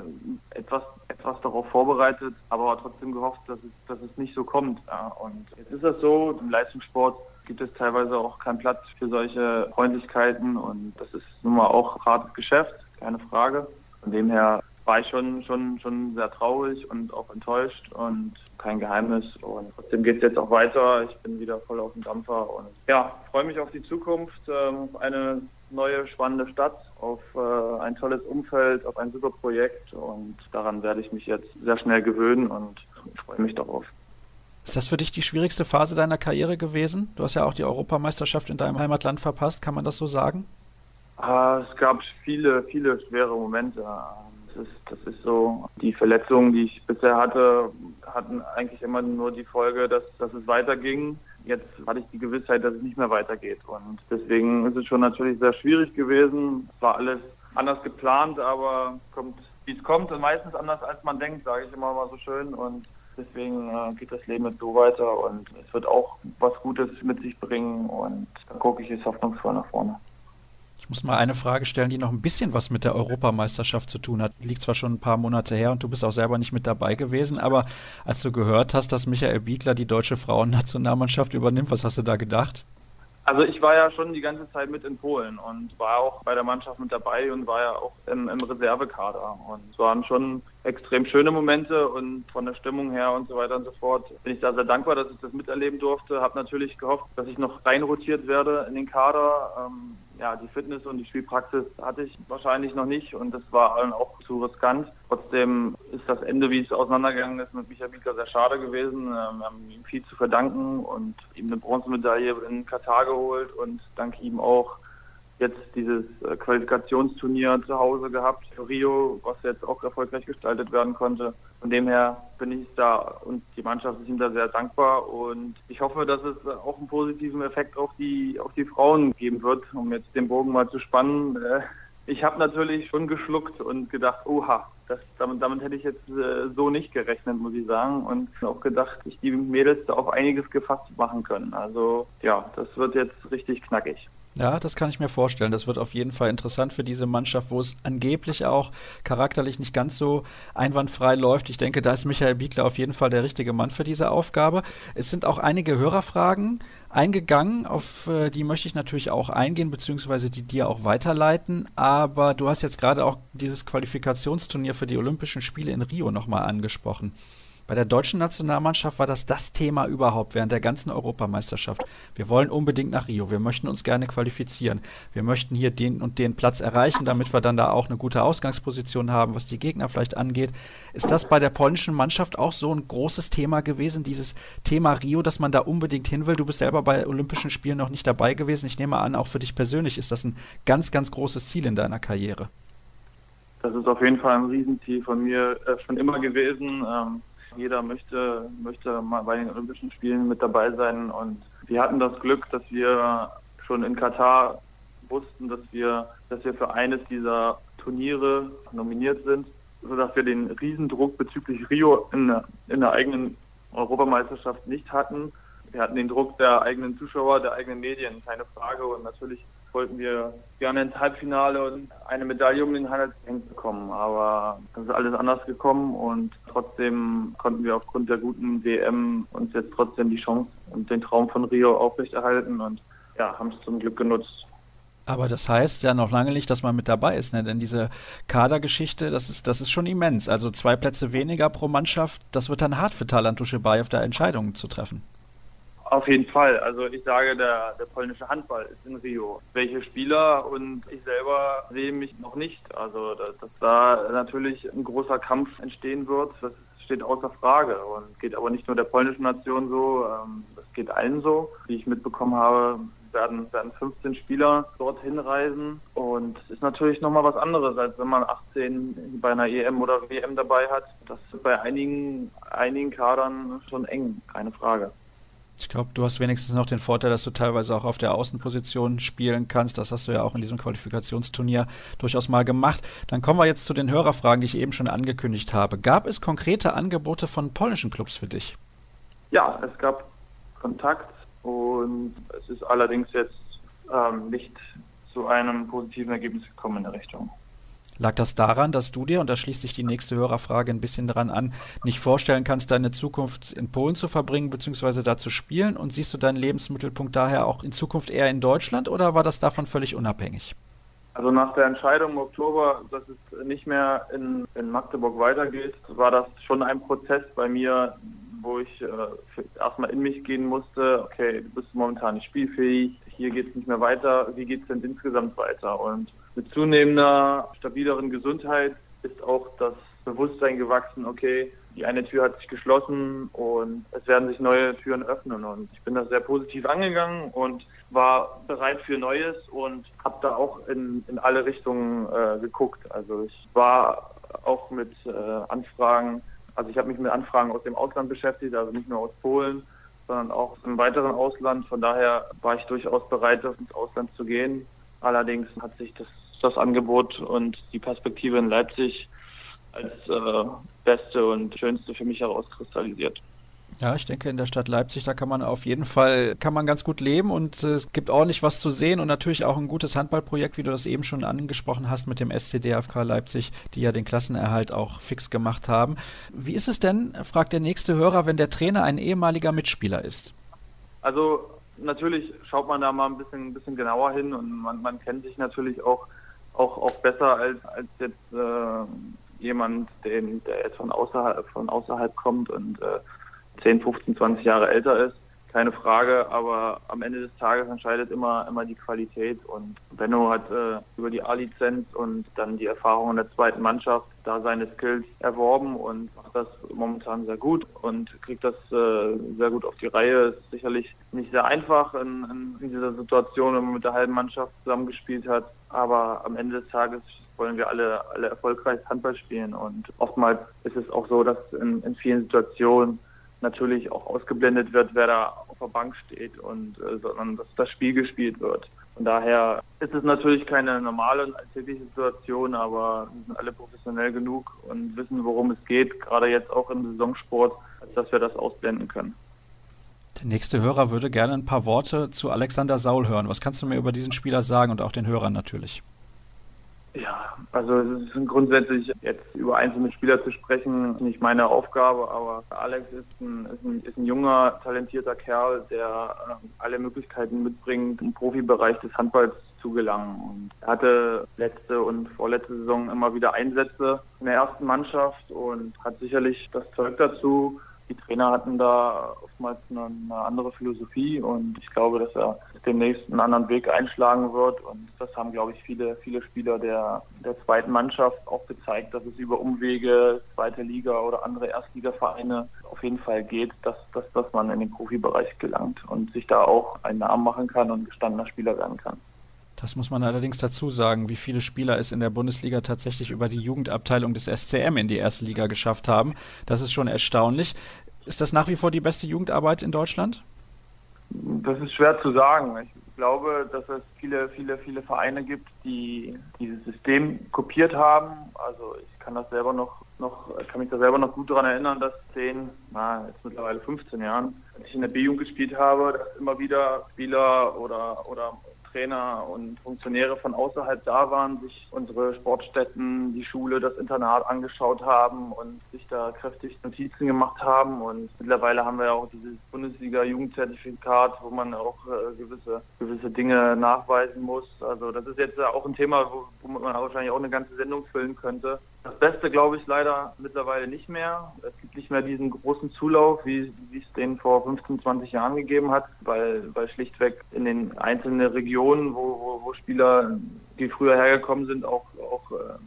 etwas, etwas darauf vorbereitet, aber trotzdem gehofft, dass es, dass es nicht so kommt. Ja. Und jetzt ist das so, im Leistungssport gibt es teilweise auch keinen Platz für solche Freundlichkeiten und das ist nun mal auch hartes Geschäft, keine Frage. Von dem her war ich schon, schon, schon sehr traurig und auch enttäuscht und kein Geheimnis. Und trotzdem geht es jetzt auch weiter. Ich bin wieder voll auf dem Dampfer und ja, freue mich auf die Zukunft, ähm, auf eine neue spannende Stadt, auf äh, ein tolles Umfeld, auf ein super Projekt und daran werde ich mich jetzt sehr schnell gewöhnen und freue mich darauf. Ist das für dich die schwierigste Phase deiner Karriere gewesen? Du hast ja auch die Europameisterschaft in deinem Heimatland verpasst, kann man das so sagen? Ah, es gab viele, viele schwere Momente. Das ist, das ist so. Die Verletzungen, die ich bisher hatte, hatten eigentlich immer nur die Folge, dass, dass es weiterging. Jetzt hatte ich die Gewissheit, dass es nicht mehr weitergeht. Und deswegen ist es schon natürlich sehr schwierig gewesen. Es war alles anders geplant, aber kommt, wie es kommt, und meistens anders als man denkt, sage ich immer mal so schön. Und deswegen äh, geht das Leben jetzt so weiter und es wird auch was Gutes mit sich bringen und da gucke ich jetzt hoffnungsvoll nach vorne. Ich muss mal eine Frage stellen, die noch ein bisschen was mit der Europameisterschaft zu tun hat. Liegt zwar schon ein paar Monate her und du bist auch selber nicht mit dabei gewesen, aber als du gehört hast, dass Michael Biegler die deutsche Frauennationalmannschaft übernimmt, was hast du da gedacht? Also ich war ja schon die ganze Zeit mit in Polen und war auch bei der Mannschaft mit dabei und war ja auch im, im Reservekader. Und es waren schon extrem schöne Momente und von der Stimmung her und so weiter und so fort bin ich da sehr dankbar, dass ich das miterleben durfte. Habe natürlich gehofft, dass ich noch reinrotiert werde in den Kader. Ähm, ja, die Fitness und die Spielpraxis hatte ich wahrscheinlich noch nicht und das war allen auch zu riskant. Trotzdem ist das Ende, wie es auseinandergegangen ist, mit Michael Bieler sehr schade gewesen. Ähm, wir haben ihm viel zu verdanken und ihm eine Bronzemedaille in Katar geholt und dank ihm auch jetzt dieses äh, Qualifikationsturnier zu Hause gehabt Rio, was jetzt auch erfolgreich gestaltet werden konnte. Von dem her bin ich da und die Mannschaft ist ihm da sehr dankbar und ich hoffe, dass es auch einen positiven Effekt auf die auf die Frauen geben wird, um jetzt den Bogen mal zu spannen. Äh, ich habe natürlich schon geschluckt und gedacht, oha, das, damit, damit hätte ich jetzt äh, so nicht gerechnet, muss ich sagen. Und auch gedacht, ich die Mädels da auf einiges gefasst machen können. Also ja, das wird jetzt richtig knackig. Ja, das kann ich mir vorstellen. Das wird auf jeden Fall interessant für diese Mannschaft, wo es angeblich auch charakterlich nicht ganz so einwandfrei läuft. Ich denke, da ist Michael Biegler auf jeden Fall der richtige Mann für diese Aufgabe. Es sind auch einige Hörerfragen eingegangen, auf äh, die möchte ich natürlich auch eingehen, beziehungsweise die dir auch weiterleiten. Aber du hast jetzt gerade auch dieses Qualifikationsturnier für die Olympischen Spiele in Rio nochmal angesprochen. Bei der deutschen Nationalmannschaft war das das Thema überhaupt während der ganzen Europameisterschaft. Wir wollen unbedingt nach Rio. Wir möchten uns gerne qualifizieren. Wir möchten hier den und den Platz erreichen, damit wir dann da auch eine gute Ausgangsposition haben, was die Gegner vielleicht angeht. Ist das bei der polnischen Mannschaft auch so ein großes Thema gewesen, dieses Thema Rio, dass man da unbedingt hin will? Du bist selber bei Olympischen Spielen noch nicht dabei gewesen. Ich nehme an, auch für dich persönlich ist das ein ganz, ganz großes Ziel in deiner Karriere. Das ist auf jeden Fall ein Riesenziel von mir äh, schon immer gewesen. Ähm jeder möchte, möchte mal bei den Olympischen Spielen mit dabei sein. Und wir hatten das Glück, dass wir schon in Katar wussten, dass wir, dass wir für eines dieser Turniere nominiert sind, sodass wir den Riesendruck bezüglich Rio in, in der eigenen Europameisterschaft nicht hatten. Wir hatten den Druck der eigenen Zuschauer, der eigenen Medien, keine Frage. Und natürlich wollten wir gerne ins Halbfinale und eine Medaille um den Handelsring bekommen. Aber das ist alles anders gekommen und trotzdem konnten wir aufgrund der guten WM uns jetzt trotzdem die Chance und den Traum von Rio aufrechterhalten und ja, haben es zum Glück genutzt. Aber das heißt ja noch lange nicht, dass man mit dabei ist, ne? denn diese Kadergeschichte, das ist, das ist schon immens. Also zwei Plätze weniger pro Mannschaft, das wird dann hart für Talant Duschebaev, da Entscheidungen zu treffen. Auf jeden Fall. Also ich sage, der, der polnische Handball ist in Rio. Welche Spieler und ich selber sehe mich noch nicht. Also dass, dass da natürlich ein großer Kampf entstehen wird, das steht außer Frage und geht aber nicht nur der polnischen Nation so, ähm, das geht allen so. Wie ich mitbekommen habe, werden, werden 15 Spieler dorthin reisen und ist natürlich nochmal was anderes, als wenn man 18 bei einer EM oder WM dabei hat. Das ist bei einigen, einigen Kadern schon eng, keine Frage. Ich glaube, du hast wenigstens noch den Vorteil, dass du teilweise auch auf der Außenposition spielen kannst. Das hast du ja auch in diesem Qualifikationsturnier durchaus mal gemacht. Dann kommen wir jetzt zu den Hörerfragen, die ich eben schon angekündigt habe. Gab es konkrete Angebote von polnischen Clubs für dich? Ja, es gab Kontakt und es ist allerdings jetzt ähm, nicht zu einem positiven Ergebnis gekommen in der Richtung. Lag das daran, dass du dir, und da schließt sich die nächste Hörerfrage ein bisschen dran an, nicht vorstellen kannst, deine Zukunft in Polen zu verbringen bzw. da zu spielen? Und siehst du deinen Lebensmittelpunkt daher auch in Zukunft eher in Deutschland oder war das davon völlig unabhängig? Also nach der Entscheidung im Oktober, dass es nicht mehr in, in Magdeburg weitergeht, war das schon ein Prozess bei mir, wo ich äh, erstmal in mich gehen musste, okay, du bist momentan nicht spielfähig, hier geht es nicht mehr weiter, wie geht es denn insgesamt weiter? Und mit zunehmender, stabileren Gesundheit ist auch das Bewusstsein gewachsen, okay, die eine Tür hat sich geschlossen und es werden sich neue Türen öffnen. Und ich bin da sehr positiv angegangen und war bereit für Neues und habe da auch in, in alle Richtungen äh, geguckt. Also ich war auch mit äh, Anfragen, also ich habe mich mit Anfragen aus dem Ausland beschäftigt, also nicht nur aus Polen, sondern auch im weiteren Ausland. Von daher war ich durchaus bereit, ins Ausland zu gehen. Allerdings hat sich das das Angebot und die Perspektive in Leipzig als äh, beste und schönste für mich herauskristallisiert. Ja, ich denke, in der Stadt Leipzig, da kann man auf jeden Fall, kann man ganz gut leben und äh, es gibt ordentlich was zu sehen und natürlich auch ein gutes Handballprojekt, wie du das eben schon angesprochen hast mit dem SCDFK Leipzig, die ja den Klassenerhalt auch fix gemacht haben. Wie ist es denn, fragt der nächste Hörer, wenn der Trainer ein ehemaliger Mitspieler ist? Also natürlich schaut man da mal ein bisschen, ein bisschen genauer hin und man, man kennt sich natürlich auch auch, auch besser als, als jetzt äh, jemand, den, der jetzt von außerhalb, von außerhalb kommt und äh, 10, 15, 20 Jahre älter ist. Keine Frage, aber am Ende des Tages entscheidet immer, immer die Qualität. Und Benno hat äh, über die A-Lizenz und dann die Erfahrung in der zweiten Mannschaft da seine Skills erworben und macht das momentan sehr gut und kriegt das äh, sehr gut auf die Reihe. Ist sicherlich nicht sehr einfach in, in dieser Situation, wenn man mit der halben Mannschaft zusammengespielt hat. Aber am Ende des Tages wollen wir alle, alle erfolgreich Handball spielen. Und oftmals ist es auch so, dass in, in vielen Situationen natürlich auch ausgeblendet wird, wer da auf der Bank steht und äh, sondern dass das Spiel gespielt wird. Von daher ist es natürlich keine normale und alltägliche Situation, aber wir sind alle professionell genug und wissen, worum es geht, gerade jetzt auch im Saisonsport, dass wir das ausblenden können. Der nächste Hörer würde gerne ein paar Worte zu Alexander Saul hören. Was kannst du mir über diesen Spieler sagen und auch den Hörern natürlich? Ja, also es ist grundsätzlich jetzt über einzelne Spieler zu sprechen, nicht meine Aufgabe, aber Alex ist ein, ist ein, ist ein junger, talentierter Kerl, der äh, alle Möglichkeiten mitbringt, im Profibereich des Handballs zu gelangen. Und er hatte letzte und vorletzte Saison immer wieder Einsätze in der ersten Mannschaft und hat sicherlich das Zeug dazu, die Trainer hatten da oftmals eine, eine, andere Philosophie und ich glaube, dass er demnächst einen anderen Weg einschlagen wird. Und das haben, glaube ich, viele, viele Spieler der, der zweiten Mannschaft auch gezeigt, dass es über Umwege, zweite Liga oder andere Erstligavereine auf jeden Fall geht, dass, dass, dass man in den Profibereich gelangt und sich da auch einen Namen machen kann und gestandener Spieler werden kann. Das muss man allerdings dazu sagen, wie viele Spieler es in der Bundesliga tatsächlich über die Jugendabteilung des SCM in die erste Liga geschafft haben. Das ist schon erstaunlich. Ist das nach wie vor die beste Jugendarbeit in Deutschland? Das ist schwer zu sagen. Ich glaube, dass es viele, viele, viele Vereine gibt, die dieses System kopiert haben. Also ich kann das selber noch, noch kann mich da selber noch gut daran erinnern, dass zehn, na, jetzt mittlerweile 15 Jahren, als ich in der B-Jugend gespielt habe, dass immer wieder Spieler oder, oder Trainer und Funktionäre von außerhalb da waren, sich unsere Sportstätten, die Schule, das Internat angeschaut haben und sich da kräftig Notizen gemacht haben. Und mittlerweile haben wir ja auch dieses Bundesliga-Jugendzertifikat, wo man auch äh, gewisse, gewisse Dinge nachweisen muss. Also das ist jetzt auch ein Thema, wo, womit man wahrscheinlich auch eine ganze Sendung füllen könnte. Das Beste glaube ich leider mittlerweile nicht mehr. Es gibt nicht mehr diesen großen Zulauf, wie, wie es den vor 15, 20 Jahren gegeben hat, weil, weil schlichtweg in den einzelnen Regionen, wo, wo, wo Spieler, die früher hergekommen sind, auch, auch äh,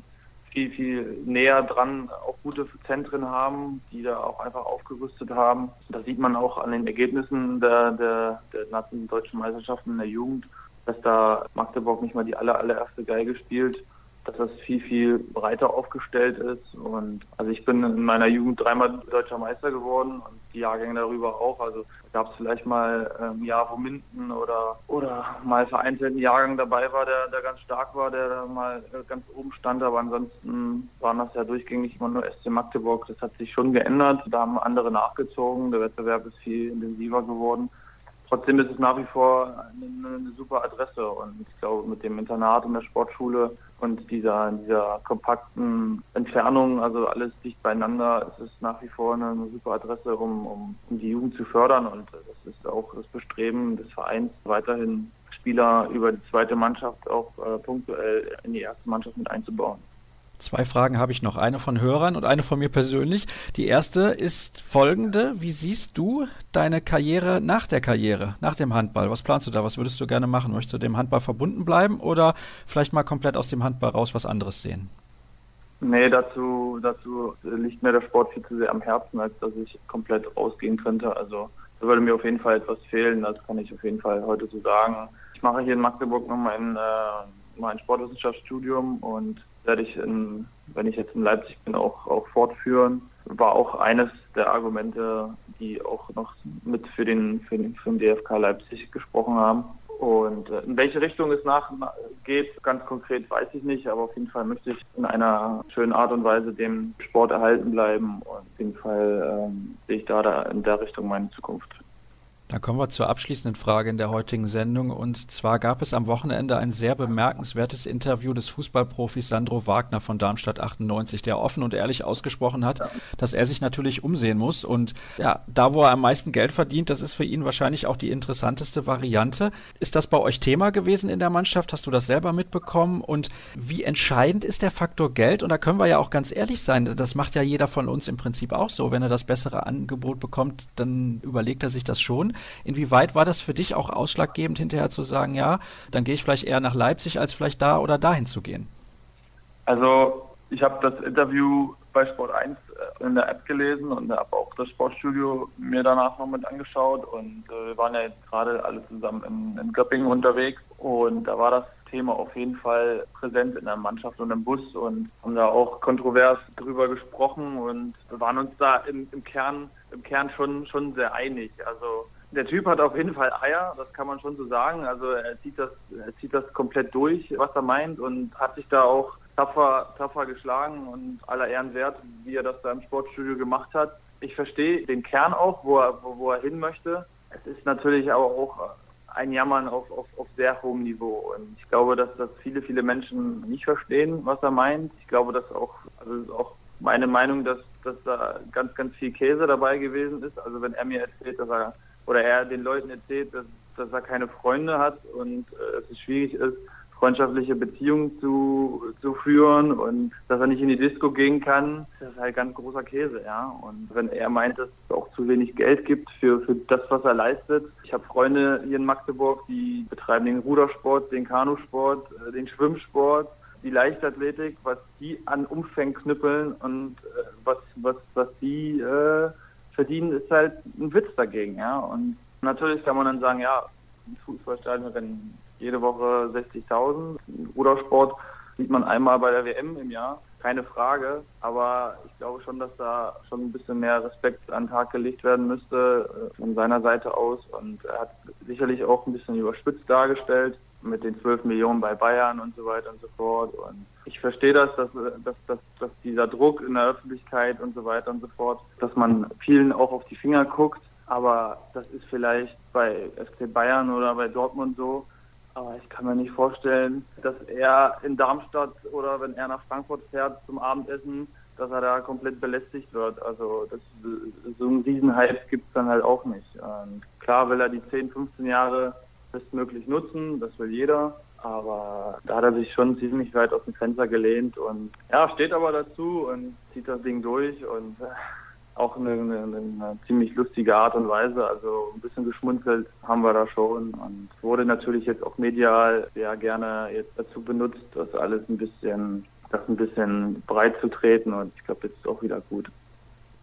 viel, viel näher dran auch gute Zentren haben, die da auch einfach aufgerüstet haben. Das sieht man auch an den Ergebnissen der, der, der deutschen Meisterschaften in der Jugend, dass da Magdeburg nicht mal die aller, allererste Geige spielt dass das viel, viel breiter aufgestellt ist. Und also ich bin in meiner Jugend dreimal deutscher Meister geworden und die Jahrgänge darüber auch. Also gab es vielleicht mal ein ähm, Jahr, wo Minden oder oder mal vereinzelt ein Jahrgang dabei war, der, der ganz stark war, der da mal äh, ganz oben stand. Aber ansonsten waren das ja durchgängig immer nur SC Magdeburg. Das hat sich schon geändert. Da haben andere nachgezogen. Der Wettbewerb ist viel intensiver geworden trotzdem ist es nach wie vor eine, eine, super Adresse und ich glaube mit dem Internat und der Sportschule und dieser, dieser kompakten Entfernung, also alles dicht beieinander, ist es nach wie vor eine, eine super Adresse, um, um, um die Jugend zu fördern und das ist auch das Bestreben des Vereins, weiterhin Spieler über die zweite Mannschaft auch äh, punktuell in die erste Mannschaft mit einzubauen. Zwei Fragen habe ich noch, eine von Hörern und eine von mir persönlich. Die erste ist folgende. Wie siehst du deine Karriere nach der Karriere, nach dem Handball? Was planst du da? Was würdest du gerne machen? Möchtest du dem Handball verbunden bleiben oder vielleicht mal komplett aus dem Handball raus was anderes sehen? Nee, dazu, dazu liegt mir der Sport viel zu sehr am Herzen, als dass ich komplett rausgehen könnte. Also da würde mir auf jeden Fall etwas fehlen, das kann ich auf jeden Fall heute so sagen. Ich mache hier in Magdeburg noch mein, äh, mein Sportwissenschaftsstudium und werde ich, in, wenn ich jetzt in Leipzig bin, auch, auch fortführen. War auch eines der Argumente, die auch noch mit für den, für den, für den DFK Leipzig gesprochen haben. Und äh, in welche Richtung es nachgeht, ganz konkret weiß ich nicht, aber auf jeden Fall möchte ich in einer schönen Art und Weise dem Sport erhalten bleiben. Und auf jeden Fall ähm, sehe ich da, da in der Richtung meine Zukunft. Dann kommen wir zur abschließenden Frage in der heutigen Sendung. Und zwar gab es am Wochenende ein sehr bemerkenswertes Interview des Fußballprofis Sandro Wagner von Darmstadt 98, der offen und ehrlich ausgesprochen hat, dass er sich natürlich umsehen muss. Und ja, da, wo er am meisten Geld verdient, das ist für ihn wahrscheinlich auch die interessanteste Variante. Ist das bei euch Thema gewesen in der Mannschaft? Hast du das selber mitbekommen? Und wie entscheidend ist der Faktor Geld? Und da können wir ja auch ganz ehrlich sein, das macht ja jeder von uns im Prinzip auch so. Wenn er das bessere Angebot bekommt, dann überlegt er sich das schon. Inwieweit war das für dich auch ausschlaggebend, hinterher zu sagen, ja, dann gehe ich vielleicht eher nach Leipzig, als vielleicht da oder dahin zu gehen? Also ich habe das Interview bei Sport 1 äh, in der App gelesen und habe auch das Sportstudio mir danach noch mit angeschaut und äh, wir waren ja jetzt gerade alle zusammen in, in Göppingen unterwegs und da war das Thema auf jeden Fall präsent in der Mannschaft und im Bus und haben da auch kontrovers drüber gesprochen und waren uns da im, im Kern im Kern schon, schon sehr einig. Also der Typ hat auf jeden Fall Eier, das kann man schon so sagen. Also er zieht das, er zieht das komplett durch, was er meint und hat sich da auch tapfer, tapfer geschlagen und aller Ehren wert, wie er das da im Sportstudio gemacht hat. Ich verstehe den Kern auch, wo er, wo, wo er hin möchte. Es ist natürlich aber auch ein Jammern auf, auf, auf sehr hohem Niveau. Und ich glaube, dass das viele, viele Menschen nicht verstehen, was er meint. Ich glaube, dass auch, also ist auch meine Meinung, dass, dass da ganz, ganz viel Käse dabei gewesen ist. Also wenn er mir erzählt, dass er oder er den Leuten erzählt, dass, dass er keine Freunde hat und äh, es schwierig ist, freundschaftliche Beziehungen zu, zu führen und dass er nicht in die Disco gehen kann, das ist halt ganz großer Käse, ja. Und wenn er meint, dass es auch zu wenig Geld gibt für, für das, was er leistet. Ich habe Freunde hier in Magdeburg, die betreiben den Rudersport, den Kanusport, äh, den Schwimmsport, die Leichtathletik, was die an Umfängen knüppeln und äh, was, was, was die äh, verdienen, ist halt ein Witz dagegen, ja. Und natürlich kann man dann sagen, ja, Fußballstadion rennen jede Woche 60.000. Rudersport sieht man einmal bei der WM im Jahr, keine Frage. Aber ich glaube schon, dass da schon ein bisschen mehr Respekt an den Tag gelegt werden müsste äh, von seiner Seite aus. Und er hat sicherlich auch ein bisschen überspitzt dargestellt mit den 12 Millionen bei Bayern und so weiter und so fort. Und ich verstehe das, dass, dass, dass, dass dieser Druck in der Öffentlichkeit und so weiter und so fort, dass man vielen auch auf die Finger guckt. Aber das ist vielleicht bei FC Bayern oder bei Dortmund so. Aber ich kann mir nicht vorstellen, dass er in Darmstadt oder wenn er nach Frankfurt fährt zum Abendessen, dass er da komplett belästigt wird. Also das, so einen Riesenhype gibt es dann halt auch nicht. Und klar will er die 10, 15 Jahre bestmöglich nutzen, das will jeder. Aber da hat er sich schon ziemlich weit aus dem Fenster gelehnt und ja, steht aber dazu und zieht das Ding durch und auch eine, eine, eine, ziemlich lustige Art und Weise. Also ein bisschen geschmunzelt haben wir da schon und wurde natürlich jetzt auch medial sehr gerne jetzt dazu benutzt, das alles ein bisschen, das ein bisschen breit zu treten und ich glaube, jetzt ist auch wieder gut.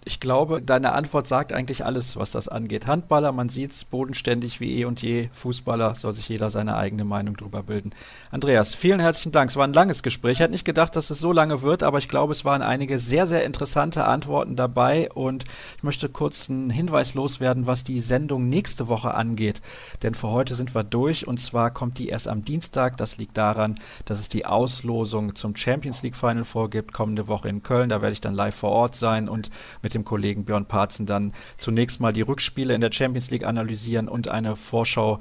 Ich glaube, deine Antwort sagt eigentlich alles, was das angeht. Handballer, man sieht es bodenständig wie eh und je. Fußballer soll sich jeder seine eigene Meinung drüber bilden. Andreas, vielen herzlichen Dank. Es war ein langes Gespräch. Ich hätte nicht gedacht, dass es so lange wird, aber ich glaube, es waren einige sehr, sehr interessante Antworten dabei. Und ich möchte kurz einen Hinweis loswerden, was die Sendung nächste Woche angeht. Denn für heute sind wir durch und zwar kommt die erst am Dienstag. Das liegt daran, dass es die Auslosung zum Champions League Final vorgibt, kommende Woche in Köln. Da werde ich dann live vor Ort sein und mit dem dem Kollegen Björn Parzen dann zunächst mal die Rückspiele in der Champions League analysieren und eine Vorschau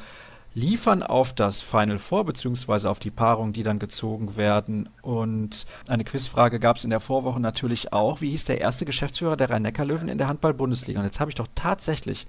liefern auf das Final Four beziehungsweise auf die Paarungen, die dann gezogen werden. Und eine Quizfrage gab es in der Vorwoche natürlich auch. Wie hieß der erste Geschäftsführer der Rhein-Neckar-Löwen in der Handball-Bundesliga? Und jetzt habe ich doch tatsächlich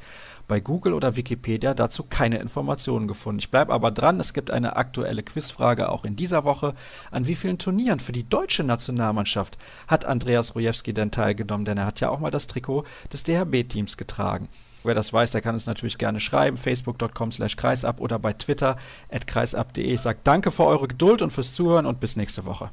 bei Google oder Wikipedia dazu keine Informationen gefunden. Ich bleibe aber dran, es gibt eine aktuelle Quizfrage auch in dieser Woche. An wie vielen Turnieren für die deutsche Nationalmannschaft hat Andreas Rojewski denn teilgenommen? Denn er hat ja auch mal das Trikot des DHB-Teams getragen. Wer das weiß, der kann es natürlich gerne schreiben. Facebook.com slash kreisab oder bei Twitter at kreisab.de. Ich sage danke für eure Geduld und fürs Zuhören und bis nächste Woche.